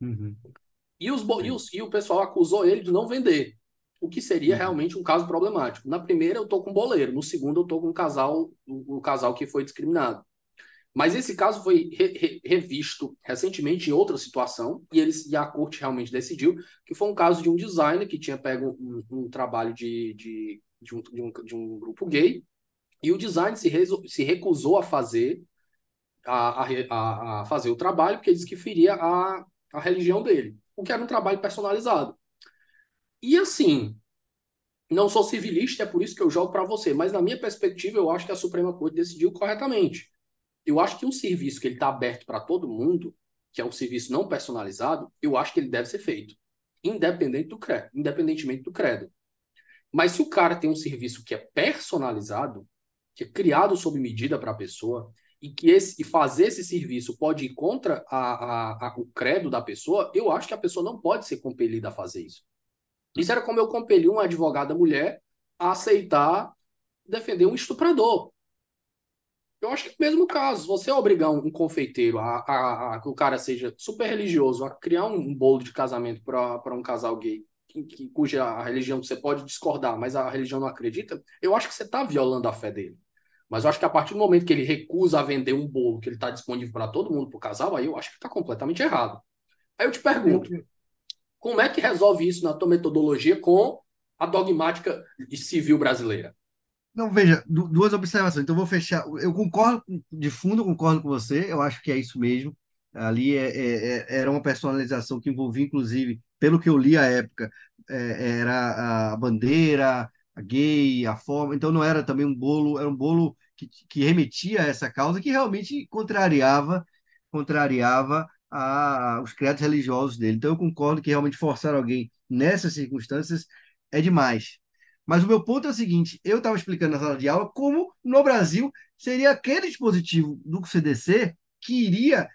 Uhum. E, os, e, os, e o pessoal acusou ele de não vender, o que seria uhum. realmente um caso problemático. Na primeira eu tô com boleiro, no segundo eu tô com um casal, o, o casal que foi discriminado. Mas esse caso foi re, re, revisto recentemente em outra situação e, eles, e a corte realmente decidiu que foi um caso de um designer que tinha pego um, um trabalho de, de, de, um, de, um, de um grupo gay e o design se, se recusou a fazer a, a, a, fazer o trabalho porque disse que feria a, a religião dele, o que era um trabalho personalizado. E assim, não sou civilista, é por isso que eu jogo para você, mas na minha perspectiva eu acho que a Suprema Corte decidiu corretamente eu acho que um serviço que ele está aberto para todo mundo, que é um serviço não personalizado, eu acho que ele deve ser feito, independente do credo, independentemente do credo. Mas se o cara tem um serviço que é personalizado, que é criado sob medida para a pessoa, e que esse, e fazer esse serviço pode ir contra a, a, a, o credo da pessoa, eu acho que a pessoa não pode ser compelida a fazer isso. Isso era como eu compeli uma advogada mulher a aceitar defender um estuprador. Eu acho que é o mesmo caso. Você obrigar um, um confeiteiro a, a, a, que o cara seja super religioso, a criar um, um bolo de casamento para um casal gay, que, que, cuja religião você pode discordar, mas a religião não acredita, eu acho que você está violando a fé dele. Mas eu acho que a partir do momento que ele recusa a vender um bolo que ele está disponível para todo mundo, para o casal, aí eu acho que está completamente errado. Aí eu te pergunto, como é que resolve isso na tua metodologia com a dogmática civil brasileira? Não, veja, duas observações. Então, vou fechar. Eu concordo, de fundo, eu concordo com você. Eu acho que é isso mesmo. Ali é, é, é, era uma personalização que envolvia, inclusive, pelo que eu li à época, é, era a bandeira, a gay, a forma. Então, não era também um bolo, era um bolo que, que remetia a essa causa, que realmente contrariava, contrariava a, os credos religiosos dele. Então, eu concordo que realmente forçar alguém nessas circunstâncias é demais. Mas o meu ponto é o seguinte: eu estava explicando na sala de aula como no Brasil seria aquele dispositivo do CDC que iria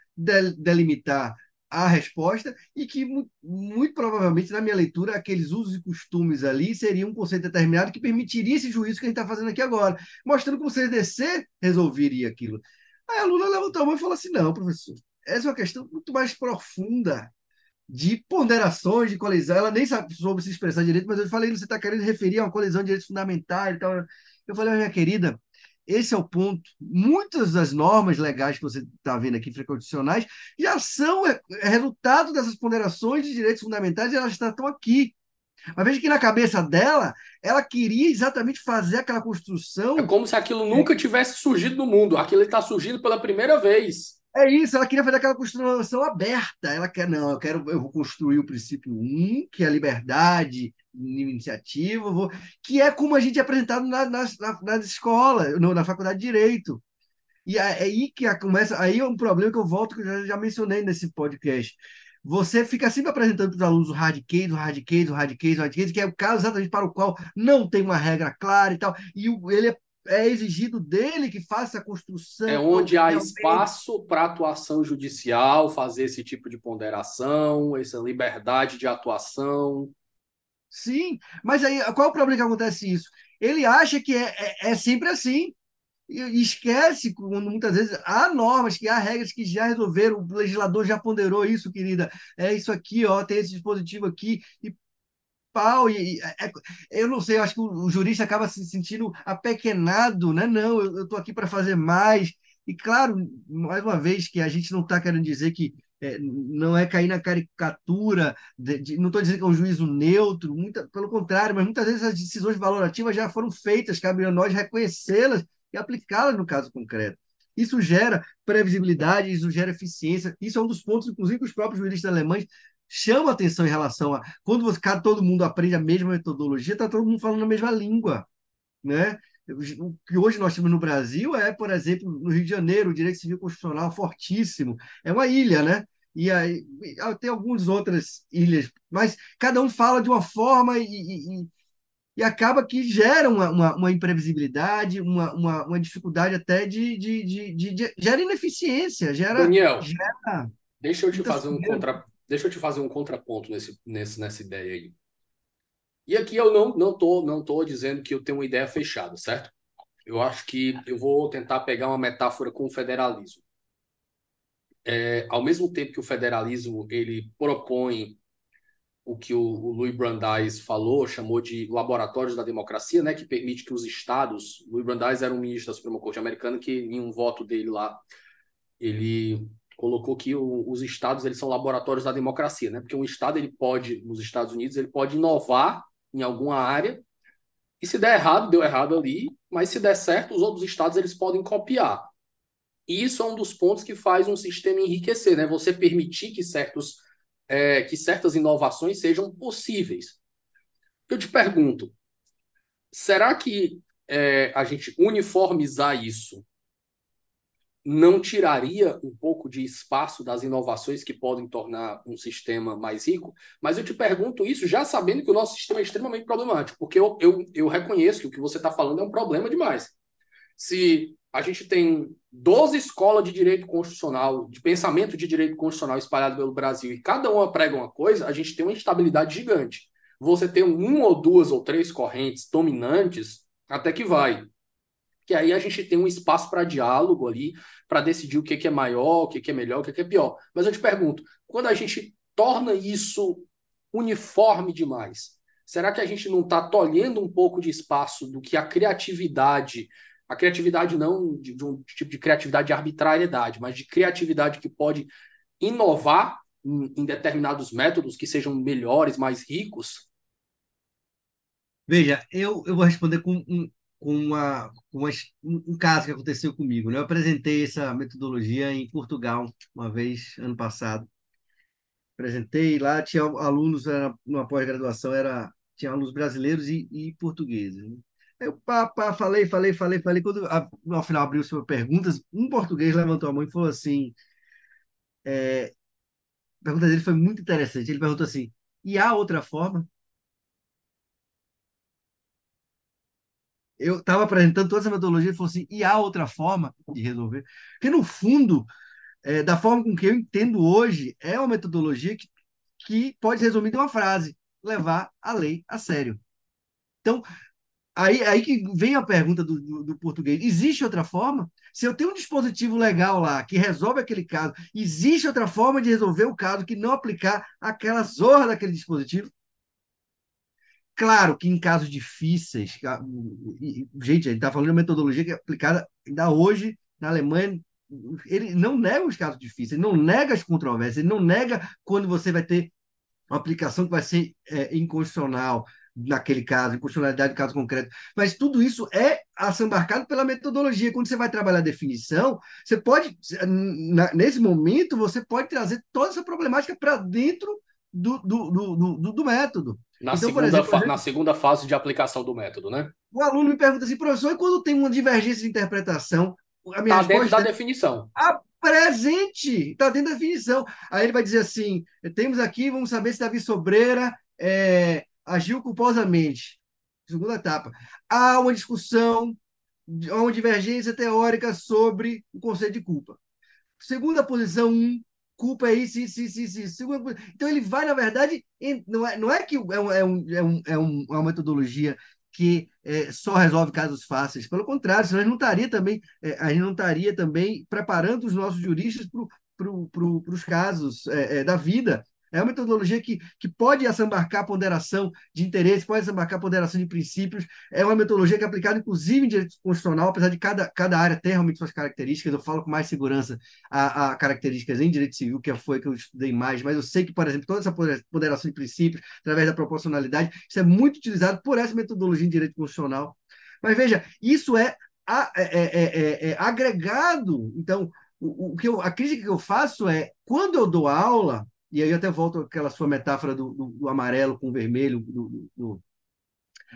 delimitar a resposta e que, muito provavelmente, na minha leitura, aqueles usos e costumes ali seriam um conceito determinado que permitiria esse juízo que a gente está fazendo aqui agora, mostrando como o CDC resolveria aquilo. Aí a aluna levantou a mão e falou assim: não, professor, essa é uma questão muito mais profunda de ponderações de colisão. Ela nem sabe, soube se expressar direito, mas eu falei, você está querendo referir a uma colisão de direitos fundamentais e tal. Eu falei, minha querida, esse é o ponto. Muitas das normas legais que você está vendo aqui, frequencionais, já são é, resultado dessas ponderações de direitos fundamentais e elas estão aqui. Mas veja que na cabeça dela, ela queria exatamente fazer aquela construção. É como se aquilo nunca tivesse surgido no mundo. Aquilo está surgindo pela primeira vez. É isso, ela queria fazer aquela construção aberta. Ela quer, não, eu quero, eu vou construir o princípio 1, que é a liberdade, iniciativa, vou, que é como a gente é apresentado na, na, na, na escola, no, na faculdade de Direito. E é aí que começa, aí é um problema que eu volto, que eu já, já mencionei nesse podcast. Você fica sempre apresentando para os alunos o hard case, o hard case, o hard case, o hard case, que é o caso exatamente para o qual não tem uma regra clara e tal, e ele é, é exigido dele que faça a construção. É onde há espaço para atuação judicial, fazer esse tipo de ponderação, essa liberdade de atuação. Sim, mas aí qual é o problema que acontece isso? Ele acha que é, é, é sempre assim e esquece muitas vezes há normas, que há regras que já resolveram, o legislador já ponderou isso, querida. É isso aqui, ó, tem esse dispositivo aqui, e pau, e, é, é eu não sei, eu acho que o, o, jurista acaba se sentindo apequenado, né? Não, eu estou aqui para fazer mais. E claro, mais uma vez, que a gente não está querendo dizer que é, não é cair na caricatura, de, de, não estou dizendo que é um juízo neutro, muita, pelo contrário, mas muitas vezes as decisões valorativas já foram feitas, cabe a nós reconhecê-las e aplicá-las no caso concreto. Isso gera previsibilidade, isso gera eficiência. Isso é um dos pontos, inclusive, que os próprios juristas alemães chamam atenção em relação a quando você, todo mundo aprende a mesma metodologia, está todo mundo falando a mesma língua. Né? O que hoje nós temos no Brasil é, por exemplo, no Rio de Janeiro, o direito civil constitucional fortíssimo. É uma ilha, né? E aí tem algumas outras ilhas, mas cada um fala de uma forma e, e, e acaba que gera uma, uma, uma imprevisibilidade, uma, uma, uma, dificuldade até de, de, de, de, de gera ineficiência, gera. Daniel, gera deixa eu te fazer um contra, deixa eu te fazer um contraponto nesse, nesse, nessa ideia aí. E aqui eu não não tô não tô dizendo que eu tenho uma ideia fechada, certo? Eu acho que eu vou tentar pegar uma metáfora com o federalismo. É, ao mesmo tempo que o federalismo ele propõe o que o, o Louis Brandeis falou, chamou de laboratórios da democracia, né, que permite que os estados, Louis Brandeis era um ministro da Suprema Corte americana que em um voto dele lá, ele colocou que o, os estados eles são laboratórios da democracia, né? Porque um estado ele pode nos Estados Unidos ele pode inovar em alguma área e se der errado deu errado ali, mas se der certo os outros estados eles podem copiar. E isso é um dos pontos que faz um sistema enriquecer, né? Você permitir que certos é, que certas inovações sejam possíveis. Eu te pergunto, será que é, a gente uniformizar isso não tiraria um pouco de espaço das inovações que podem tornar um sistema mais rico? Mas eu te pergunto isso já sabendo que o nosso sistema é extremamente problemático, porque eu, eu, eu reconheço que o que você está falando é um problema demais. Se a gente tem 12 escolas de direito constitucional, de pensamento de direito constitucional espalhado pelo Brasil, e cada uma prega uma coisa, a gente tem uma instabilidade gigante. Você tem um ou duas ou três correntes dominantes, até que vai. Que aí a gente tem um espaço para diálogo ali, para decidir o que, que é maior, o que, que é melhor, o que, que é pior. Mas eu te pergunto, quando a gente torna isso uniforme demais, será que a gente não está tolhendo um pouco de espaço do que a criatividade a criatividade não de, de, um tipo de criatividade de arbitrariedade, mas de criatividade que pode inovar em, em determinados métodos que sejam melhores, mais ricos? Veja, eu, eu vou responder com, um, com, uma, com uma, um caso que aconteceu comigo. Né? Eu apresentei essa metodologia em Portugal uma vez, ano passado. Apresentei lá, tinha alunos, era, numa pós-graduação, era, tinha alunos brasileiros e, e portugueses. Né? Eu pá, pá, falei, falei, falei, falei. Quando a, no final abriu sobre perguntas, um português levantou a mão e falou assim: é, a pergunta dele foi muito interessante. Ele perguntou assim: e há outra forma? Eu estava apresentando toda essa metodologia e falou assim: e há outra forma de resolver? Porque, no fundo, é, da forma com que eu entendo hoje, é uma metodologia que, que pode resumir em uma frase: levar a lei a sério. Então, Aí, aí que vem a pergunta do, do, do, português: existe outra forma? Se eu tenho um dispositivo legal lá que resolve aquele caso, existe outra forma de resolver o caso que não aplicar aquela zorra daquele dispositivo? Claro que em casos difíceis, gente, gente está falando de uma metodologia que é aplicada ainda hoje na Alemanha. Ele não nega os casos difíceis, ele não nega as controvérsias, ele não nega quando você vai ter uma aplicação que vai ser é, inconstitucional, naquele caso, inconstitucionalidade do caso concreto. Mas tudo isso é assambarcado pela metodologia. Quando você vai trabalhar a definição, você pode, nesse momento, você pode trazer toda essa problemática para dentro do, do, do, do, do método. Na, então, segunda exemplo, exemplo, na segunda fase de aplicação do método, né? O aluno me pergunta assim, professor, e quando tem uma divergência de interpretação, a minha Tá dentro resposta da é definição. presente, está dentro da definição. Aí ele vai dizer assim: temos aqui, vamos saber se Davi Sobreira é, agiu culposamente. Segunda etapa. Há uma discussão, há uma divergência teórica sobre o conceito de culpa. Segunda posição, um, culpa é isso, isso, isso, isso. isso. Então ele vai, na verdade, não, é, não é que é, um, é, um, é, um, é uma metodologia que é, só resolve casos fáceis. Pelo contrário, senão a gente não estaria também, é, a gente não estaria também preparando os nossos juristas para pro, pro, os casos é, é, da vida. É uma metodologia que, que pode assambarcar ponderação de interesse, pode assambarcar ponderação de princípios. É uma metodologia que é aplicada, inclusive, em direito constitucional, apesar de cada, cada área ter realmente suas características. Eu falo com mais segurança a, a características em direito civil, que foi que eu estudei mais, mas eu sei que, por exemplo, toda essa ponderação de princípios, através da proporcionalidade, isso é muito utilizado por essa metodologia em direito constitucional. Mas veja, isso é, é, é, é agregado. Então, o, o que eu, a crítica que eu faço é quando eu dou aula e aí eu até volto àquela sua metáfora do, do, do amarelo com o vermelho, do, do,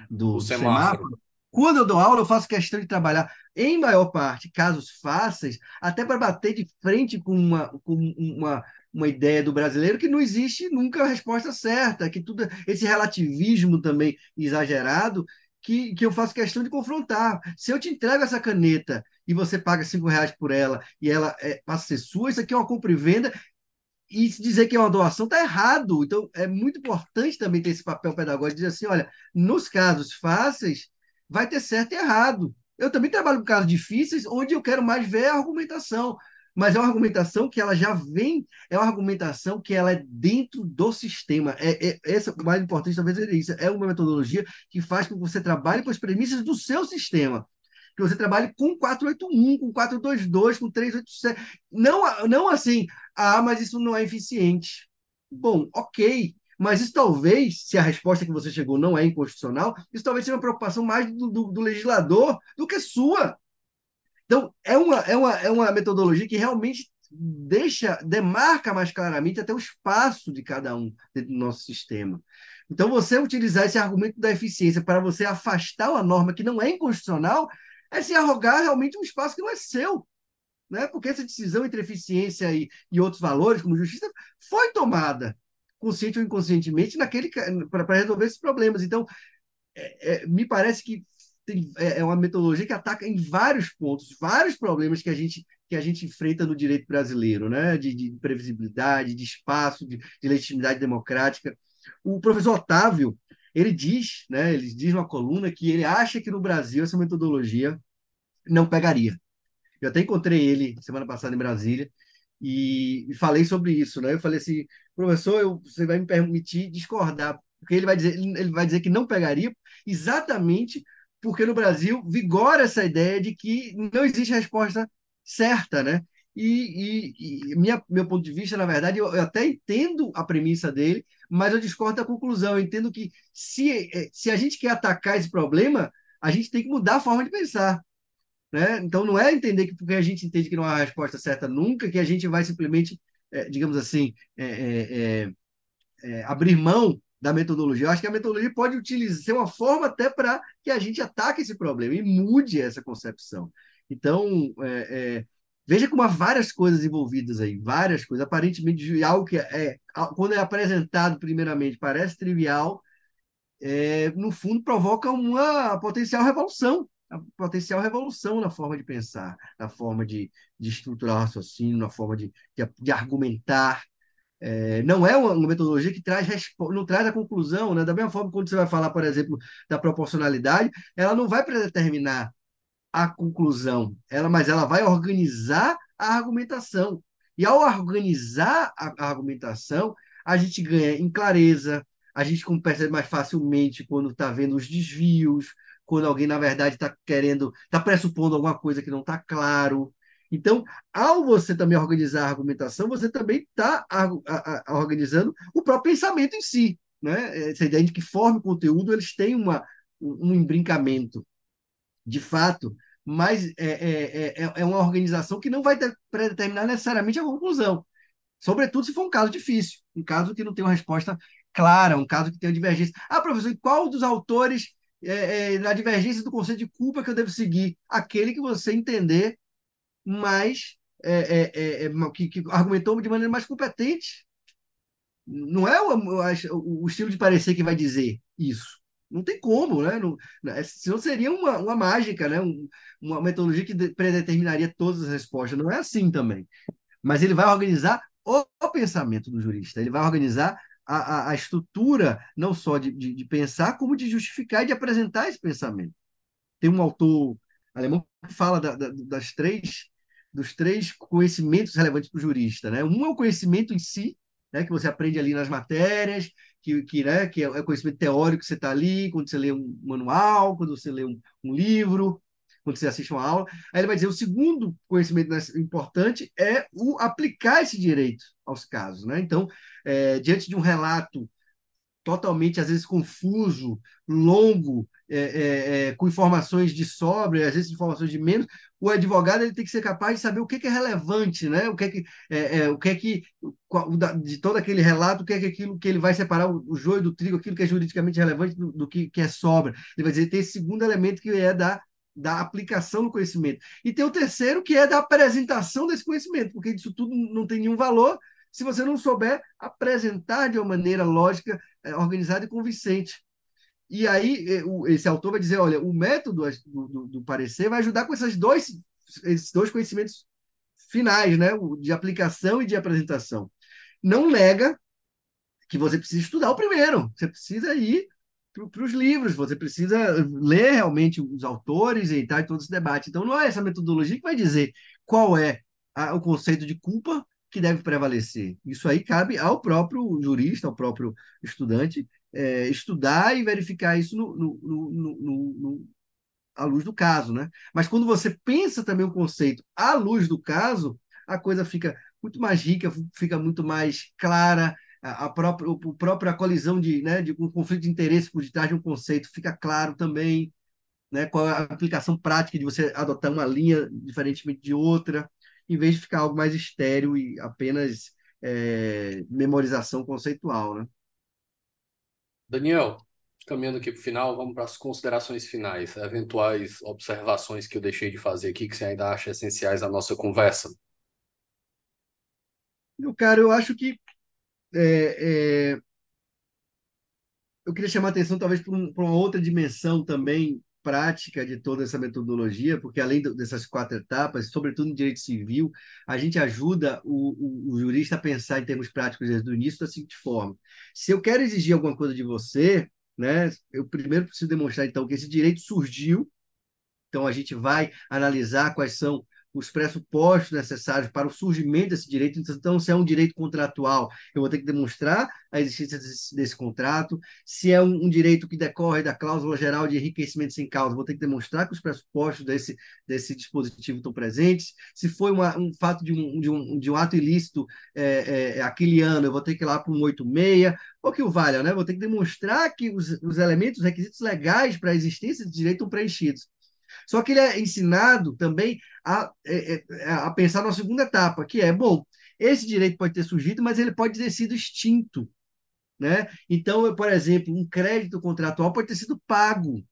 do semáforo. semáforo. Quando eu dou aula, eu faço questão de trabalhar, em maior parte, casos fáceis, até para bater de frente com uma, com uma, uma ideia do brasileiro que não existe nunca a resposta certa, que tudo esse relativismo também exagerado que, que eu faço questão de confrontar. Se eu te entrego essa caneta e você paga cinco reais por ela e ela é, passa a ser sua, isso aqui é uma compra e venda e dizer que é uma doação está errado. Então, é muito importante também ter esse papel pedagógico dizer assim: olha, nos casos fáceis, vai ter certo e errado. Eu também trabalho com casos difíceis, onde eu quero mais ver a argumentação. Mas é uma argumentação que ela já vem, é uma argumentação que ela é dentro do sistema. É, é essa o mais importante talvez é isso. É uma metodologia que faz com que você trabalhe com as premissas do seu sistema que você trabalhe com 481, com 422, com 387. Não, não assim, ah, mas isso não é eficiente. Bom, ok. Mas isso talvez, se a resposta que você chegou não é inconstitucional, isso talvez seja uma preocupação mais do, do, do legislador do que sua. Então, é uma, é, uma, é uma metodologia que realmente deixa, demarca mais claramente até o espaço de cada um dentro do nosso sistema. Então, você utilizar esse argumento da eficiência para você afastar uma norma que não é inconstitucional é se arrogar realmente um espaço que não é seu. Né? Porque essa decisão entre eficiência e, e outros valores, como justiça, foi tomada, consciente ou inconscientemente, naquele para resolver esses problemas. Então, é, é, me parece que tem, é, é uma metodologia que ataca em vários pontos, vários problemas que a gente que a gente enfrenta no direito brasileiro, né? de, de previsibilidade, de espaço, de, de legitimidade democrática. O professor Otávio, ele diz, né, ele diz uma coluna que ele acha que no Brasil essa metodologia não pegaria. Eu até encontrei ele semana passada em Brasília e, e falei sobre isso, né? Eu falei assim, professor, eu, você vai me permitir discordar, porque ele vai dizer, ele vai dizer que não pegaria, exatamente porque no Brasil vigora essa ideia de que não existe resposta certa, né? E, e, e minha, meu ponto de vista, na verdade, eu, eu, até entendo a premissa dele, mas eu discordo da conclusão. Eu entendo que se, eh, se a gente quer atacar esse problema, a gente tem que mudar a forma de pensar. Né? Então, não é entender que porque a gente entende que não há resposta certa nunca, que a gente vai simplesmente, é, digamos assim, é, é, abrir mão da metodologia. Eu acho que a metodologia pode utilizar, ser uma forma até para que a gente ataque esse problema e mude essa concepção. Então, é, Veja como há várias coisas envolvidas aí, várias coisas. Aparentemente, algo que é, quando é apresentado primeiramente parece trivial, é, no fundo provoca uma potencial revolução, potencial revolução na forma de pensar, na forma de, de estruturar o raciocínio, na forma de, de, de argumentar. É, não é uma, metodologia que traz não traz a conclusão, né? Da mesma forma, quando você vai falar, por exemplo, da proporcionalidade, ela não vai predeterminar a conclusão, ela, mas ela vai organizar a argumentação. E ao organizar a, a argumentação, a gente ganha em clareza, a gente percebe mais facilmente quando está vendo os desvios, quando alguém, na verdade, está querendo, está pressupondo alguma coisa que não está claro. Então, ao você também organizar a argumentação, você também está organizando o próprio pensamento em si. Né? Essa ideia de que forma e conteúdo eles têm uma, um embrincamento de fato, mas é, é, é, é uma organização que não vai predeterminar necessariamente a conclusão. Sobretudo se for um caso difícil, um caso que não tem uma resposta clara, um caso que tem uma divergência. Ah, professor, e qual dos autores é, é, na divergência do conceito de culpa que eu devo seguir? Aquele que você entender mais é, é, é, que, que, argumentou de maneira mais competente. Não é o, o, estilo de parecer que vai dizer isso. Não tem como, né? Não, né? senão seria uma, uma mágica, né? Um, uma metodologia que predeterminaria todas as respostas. Não é assim também. Mas ele vai organizar o, o pensamento do jurista. Ele vai organizar a, a, a estrutura, não só de, de, de, pensar, como de justificar e de apresentar esse pensamento. Tem um autor alemão que fala da, da, das três, dos três conhecimentos relevantes para o jurista. Né? Um é o conhecimento em si, né, que você aprende ali nas matérias, que, que, né, que é o conhecimento teórico que você está ali, quando você lê um manual, quando você lê um, um livro, quando você assiste uma aula. Aí ele vai dizer: o segundo conhecimento importante é o aplicar esse direito aos casos. Né? Então, é, diante de um relato totalmente, às vezes, confuso, longo, é, é, é, com informações de sobra, às vezes informações de menos, o advogado ele tem que ser capaz de saber o que, que é relevante, né? o que é que, é, é o que, é que de todo aquele relato, o que é que aquilo que ele vai separar o, o joio do trigo, aquilo que é juridicamente relevante do, do que, que é sobra. Ele vai dizer, tem esse segundo elemento que é da da aplicação do conhecimento. E tem o terceiro, que é da apresentação desse conhecimento, porque isso tudo não tem nenhum valor se você não souber apresentar de uma maneira lógica, é, organizada e convincente. E aí, é, esse autor vai dizer: olha, o método do, do, do parecer vai ajudar com esses dois, esses dois conhecimentos finais, né? de aplicação e de apresentação. Não nega que você precisa estudar o primeiro, você precisa ir para os livros, você precisa ler realmente os autores e tal, e todo esse debate. Então, não é essa metodologia que vai dizer qual é a, o conceito de culpa que deve prevalecer. Isso aí cabe ao próprio jurista, ao próprio estudante, é, estudar e verificar isso no, no, no, no, à luz do caso. Né? Mas quando você pensa também o conceito à luz do caso, a coisa fica muito mais rica, fica muito mais clara, a, própria, a própria colisão de, né, de um conflito de interesse por detrás de um conceito fica claro também, né, qual é a aplicação prática de você adotar uma linha diferentemente de outra, em vez de ficar algo mais estéreo e apenas é, memorização conceitual, né? Daniel, caminhando aqui para o final, vamos para as considerações finais, eventuais observações que eu deixei de fazer aqui que você ainda acha essenciais à nossa conversa. Meu cara, eu acho que é, é, eu queria chamar a atenção talvez para, um, uma outra dimensão também prática de toda essa metodologia, porque além dessas quatro etapas, sobretudo no direito civil, a gente ajuda o, o, o, jurista a pensar em termos práticos desde o início da seguinte forma: se eu quero exigir alguma coisa de você, né, eu primeiro preciso demonstrar então que esse direito surgiu. Então a gente vai analisar quais são os pressupostos necessários para o surgimento desse direito. Então, se é um direito contratual, eu vou ter que demonstrar a existência desse, desse contrato. Se é um, um, direito que decorre da cláusula geral de enriquecimento sem causa, vou ter que demonstrar que os pressupostos desse, desse dispositivo estão presentes. Se foi uma, um fato de um, de, um, de um ato ilícito é, é, aquele ano, eu vou ter que ir lá para um 86, ou que o valha, né? Vou ter que demonstrar que os, os elementos, os requisitos legais para a existência desse direito estão preenchidos. Só que ele é ensinado também a, é, é, é, a pensar na segunda etapa, que é, bom, esse direito pode ter surgido, mas ele pode ter sido extinto. Né? Então, eu, por exemplo, um crédito contratual pode ter sido pago.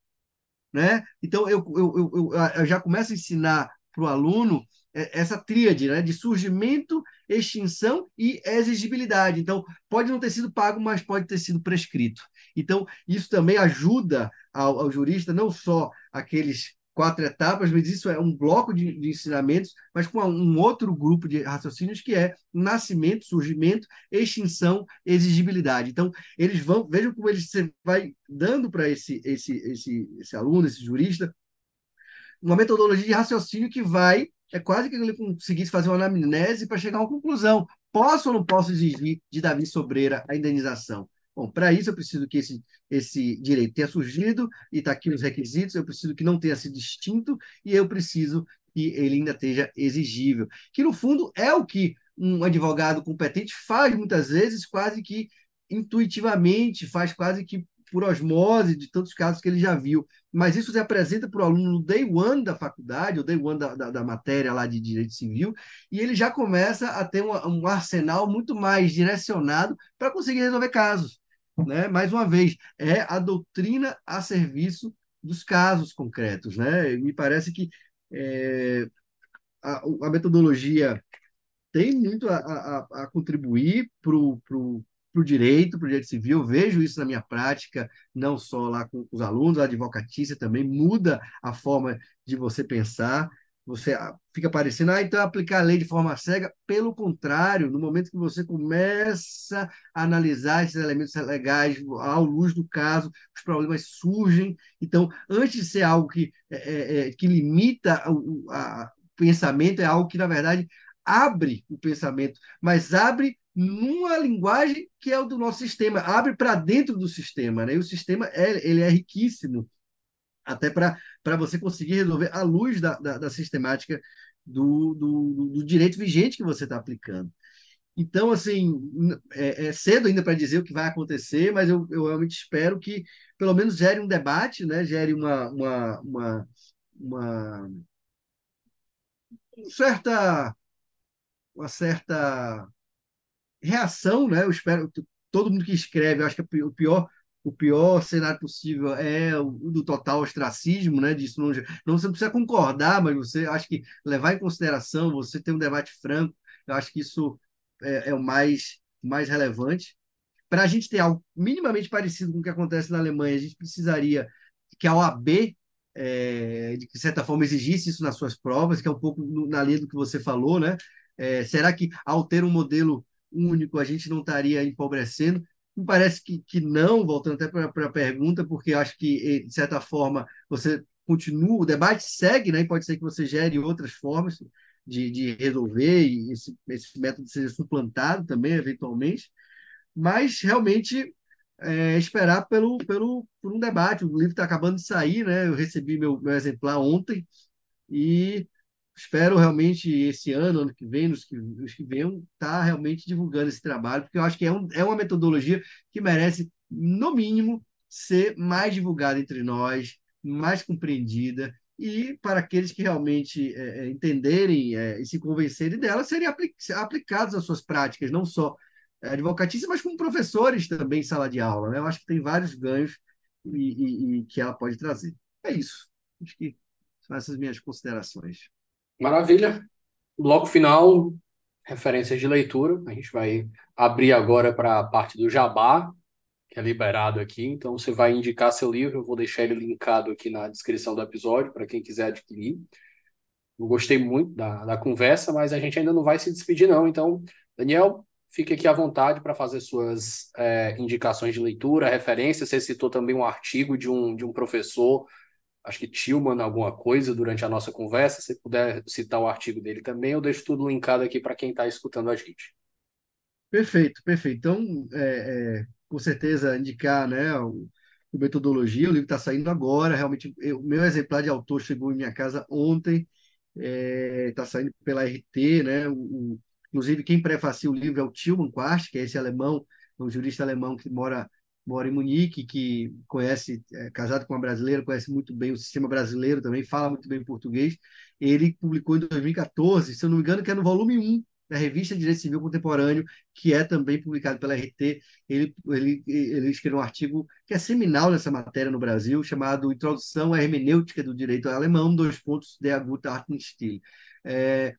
Né? Então, eu, eu, eu, eu já começo a ensinar para o aluno essa tríade né? de surgimento, extinção e exigibilidade. Então, pode não ter sido pago, mas pode ter sido prescrito. Então, isso também ajuda ao, ao jurista, não só aqueles quatro etapas, mas isso é um bloco de, de ensinamentos, mas com um outro grupo de raciocínios que é nascimento, surgimento, extinção, exigibilidade. Então, eles vão, vejam como eles você vai dando para esse, esse, esse, esse aluno, esse jurista, uma metodologia de raciocínio que vai, é quase que ele conseguisse fazer uma anamnese para chegar a uma conclusão. Posso ou não posso exigir de Davi Sobreira a indenização? Bom, para isso eu preciso que esse, esse direito tenha surgido e está aqui os requisitos, eu preciso que não tenha sido extinto e eu preciso que ele ainda esteja exigível. Que, no fundo, é o que um advogado competente faz muitas vezes, quase que intuitivamente, faz quase que por osmose de tantos casos que ele já viu. Mas isso se apresenta para o aluno no day one da faculdade, ou day one da, da, da matéria lá de direito civil, e ele já começa a ter um, um arsenal muito mais direcionado para conseguir resolver casos. Né? Mais uma vez, é a doutrina a serviço dos casos concretos. Né? Me parece que é, a, a metodologia tem muito a, a, a contribuir para o direito, para o direito civil. Eu vejo isso na minha prática, não só lá com os alunos, a advocatícia também muda a forma de você pensar. Você ah, fica parecendo, ah, então aplicar a lei de forma cega. Pelo contrário, no momento que você começa a analisar esses elementos legais à luz do caso, os problemas surgem. Então, antes de ser algo que, é, é, que limita o a, pensamento, é algo que, na verdade, abre o pensamento, mas abre numa linguagem que é o do nosso sistema, abre para dentro do sistema, né? E o sistema é, ele é riquíssimo, até para você conseguir resolver à luz da, da, da sistemática do, do, do, direito vigente que você está aplicando. Então, assim, é, é cedo ainda para dizer o que vai acontecer, mas eu, eu realmente espero que pelo menos gere um debate, né? gere uma, uma, uma, uma certa uma certa reação, né? Eu espero todo mundo que escreve, eu acho que o pior o pior cenário possível é o do total ostracismo, né? Disso não, não você precisa concordar, mas você acho que levar em consideração, você ter um debate franco, eu acho que isso é, é o mais mais relevante. Para a gente ter algo minimamente parecido com o que acontece na Alemanha, a gente precisaria que a OAB é, de certa forma exigisse isso nas suas provas, que é um pouco na linha do que você falou, né? É, será que ao ter um modelo único a gente não estaria empobrecendo? Me parece que, que não, voltando até para a pergunta, porque acho que, eh, de certa forma, você continua, o debate segue, né? e pode ser que você gere outras formas de, de resolver, e esse, esse método seja suplantado também, eventualmente, mas realmente é, esperar pelo, pelo, por um debate. O livro está acabando de sair, né? eu recebi meu, meu exemplar ontem, e espero realmente esse ano, ano que vem, nos que, nos que estar tá realmente divulgando esse trabalho, porque eu acho que é, um, é uma metodologia que merece, no mínimo, ser mais divulgada entre nós, mais compreendida, e para aqueles que realmente é, é entenderem é, e se convencerem dela, serem apli aplicados às suas práticas, não só advocatícia, mas como professores também em sala de aula. Né? Eu acho que tem vários ganhos e, e, e que ela pode trazer. É isso. Acho que são essas minhas considerações. Maravilha. Bloco final, referências de leitura. A gente vai abrir agora para a parte do jabá, que é liberado aqui. Então, você vai indicar seu livro, eu vou deixar ele linkado aqui na descrição do episódio para quem quiser adquirir. Eu gostei muito da, da conversa, mas a gente ainda não vai se despedir, não. Então, Daniel, fique aqui à vontade para fazer suas é, indicações de leitura, referências. Você citou também um artigo de um, de um professor acho que Tillman alguma coisa durante a nossa conversa. Se puder citar o artigo dele também, eu deixo tudo linkado aqui para quem está escutando a gente. Perfeito, perfeito. Então, é, é, com certeza, indicar né, o, o Metodologia, o livro está saindo agora. Realmente, o meu exemplar de autor chegou em minha casa ontem, está é, saindo pela RT. Né, o, o, inclusive, quem prefacia o livro é o Tillman Quast, que é esse alemão, um jurista alemão que mora mora em Munique, que conhece, é casado com uma brasileira, conhece muito bem o sistema brasileiro também, fala muito bem português. Ele publicou em 2014, se eu não me engano, que é no volume 1 da Revista Direito Civil Contemporâneo, que é também publicado pela RT. Ele, ele, ele escreveu um artigo que é seminal nessa matéria no Brasil, chamado Introdução à Hermenêutica do Direito Alemão, dois pontos de Gut Artenstil, é,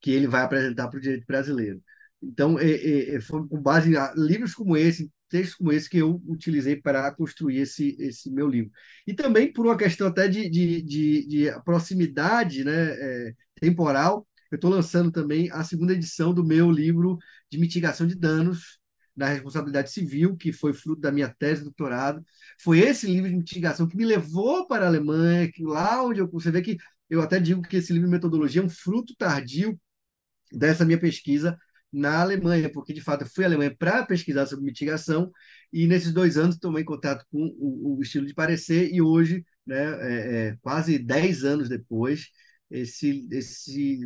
que ele vai apresentar para o direito brasileiro. Então, é, é, foi com base em livros como esse, textos como esse que eu utilizei para construir esse, esse meu livro. E também por uma questão até de, de, de, de proximidade né, é, temporal, eu estou lançando também a segunda edição do meu livro de mitigação de danos da responsabilidade civil, que foi fruto da minha tese de doutorado. Foi esse livro de mitigação que me levou para a Alemanha, que lá onde eu, você vê que eu até digo que esse livro de metodologia é um fruto tardio dessa minha pesquisa na Alemanha, porque de fato eu fui à Alemanha para pesquisar sobre mitigação e nesses dois anos tomei contato com o, o estilo de parecer e hoje, né, é, é, quase dez anos depois, esse, esse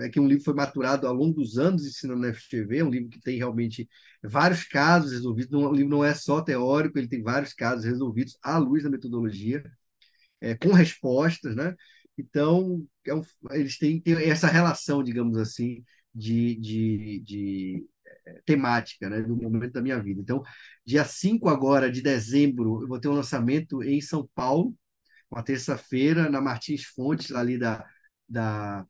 é que um livro foi maturado ao longo dos anos ensinando na FGV, é um livro que tem realmente vários casos resolvidos, o livro não é só teórico, ele tem vários casos resolvidos à luz da metodologia, é, com respostas, né? Então, é um, eles têm, têm essa relação, digamos assim, de, de, de eh, temática né, do momento da minha vida. Então, dia 5 agora de dezembro, eu vou ter um lançamento em São Paulo, uma terça-feira, na Martins Fontes, ali da, da,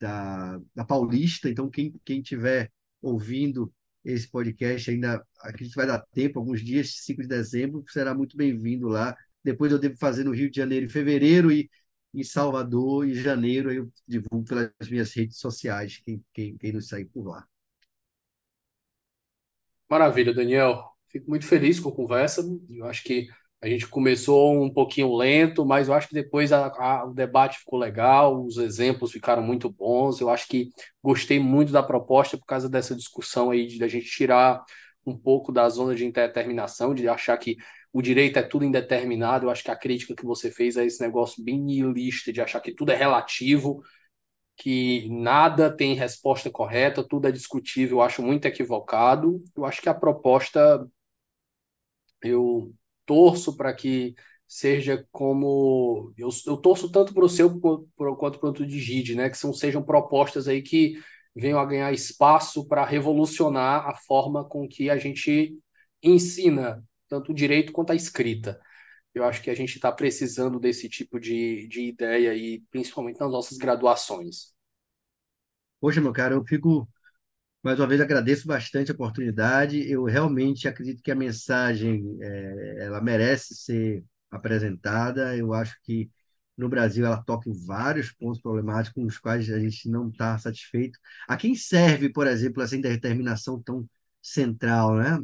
da, da Paulista. Então, quem quem tiver ouvindo esse podcast ainda, acredito que vai dar tempo, alguns dias, 5 de dezembro, será muito bem-vindo lá. Depois eu devo fazer no Rio de Janeiro em fevereiro e em Salvador em janeiro. Eu divulgo pelas minhas redes sociais, quem, quem, quem nos segue por lá. Maravilha, Daniel. Fico muito feliz com a conversa. Eu acho que a gente começou um pouquinho lento, mas eu acho que depois a, a, o debate ficou legal, os exemplos ficaram muito bons. Eu acho que gostei muito da proposta por causa dessa discussão aí de a gente tirar um pouco da zona de indeterminação, de achar que o direito é tudo indeterminado. Eu acho que a crítica que você fez é esse negócio bem nihilista de achar que tudo é relativo, que nada tem resposta correta, tudo é discutível. Eu acho muito equivocado. Eu acho que a proposta eu torço para que seja como. Eu, eu torço tanto para o seu quanto para o de Gide, né? Que são, sejam propostas aí que venham a ganhar espaço para revolucionar a forma com que a gente ensina tanto o direito quanto a escrita. Eu acho que a gente está precisando desse tipo de, de ideia aí, principalmente nas nossas graduações. Poxa, meu cara, eu fico mais uma vez, agradeço bastante a oportunidade. Eu realmente acredito que a mensagem é, ela merece ser apresentada. Eu acho que no Brasil ela toca em vários pontos problemáticos com os quais a gente não está satisfeito. A quem serve, por exemplo, essa indeterminação tão central, né?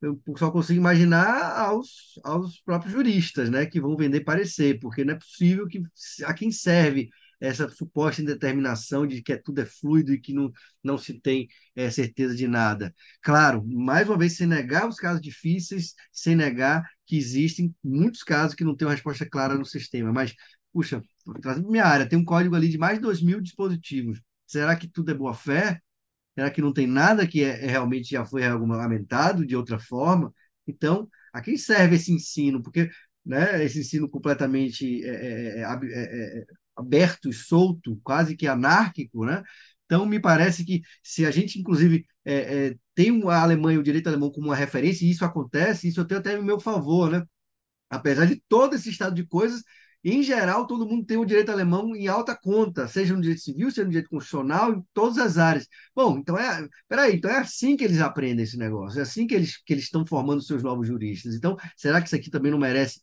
Eu só consigo imaginar aos, aos próprios juristas, né, que vão vender parecer, porque não é possível que a quem serve essa suposta indeterminação de que tudo é fluido e que não, não se tem é, certeza de nada. Claro, mais uma vez, sem negar os casos difíceis, sem negar que existem muitos casos que não têm uma resposta clara no sistema, mas, puxa, trazendo minha área, tem um código ali de mais de 2 mil dispositivos. Será que tudo é boa-fé? Será que não tem nada que é, é, realmente já foi regulamentado de outra forma? Então, a quem serve esse ensino? Porque né, esse ensino completamente é, é, é, aberto e solto, quase que anárquico, né? Então, me parece que se a gente, inclusive, é, é, tem a Alemanha, o direito alemão como uma referência, e isso acontece, isso eu tenho até em meu favor, né? Apesar de todo esse estado de coisas, em geral, todo mundo tem o direito alemão em alta conta, seja no direito civil, seja no direito constitucional, em todas as áreas. Bom, então é, peraí, então é assim que eles aprendem esse negócio, é assim que eles, que eles estão formando seus novos juristas. Então, será que isso aqui também não merece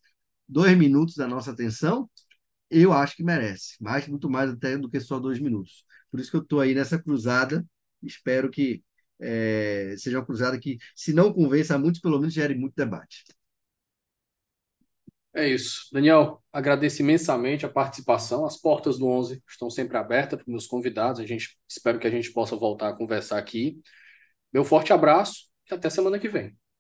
dois minutos da nossa atenção? eu acho que merece, mais, muito mais até do que só dois minutos. Por isso que eu estou aí nessa cruzada, espero que é, seja uma cruzada que, se não convença a muitos, pelo menos gere muito debate. É isso. Daniel, agradeço imensamente a participação. As portas do 11 estão sempre abertas para meus convidados. A gente espero que a gente possa voltar a conversar aqui. Meu forte abraço e até semana que vem.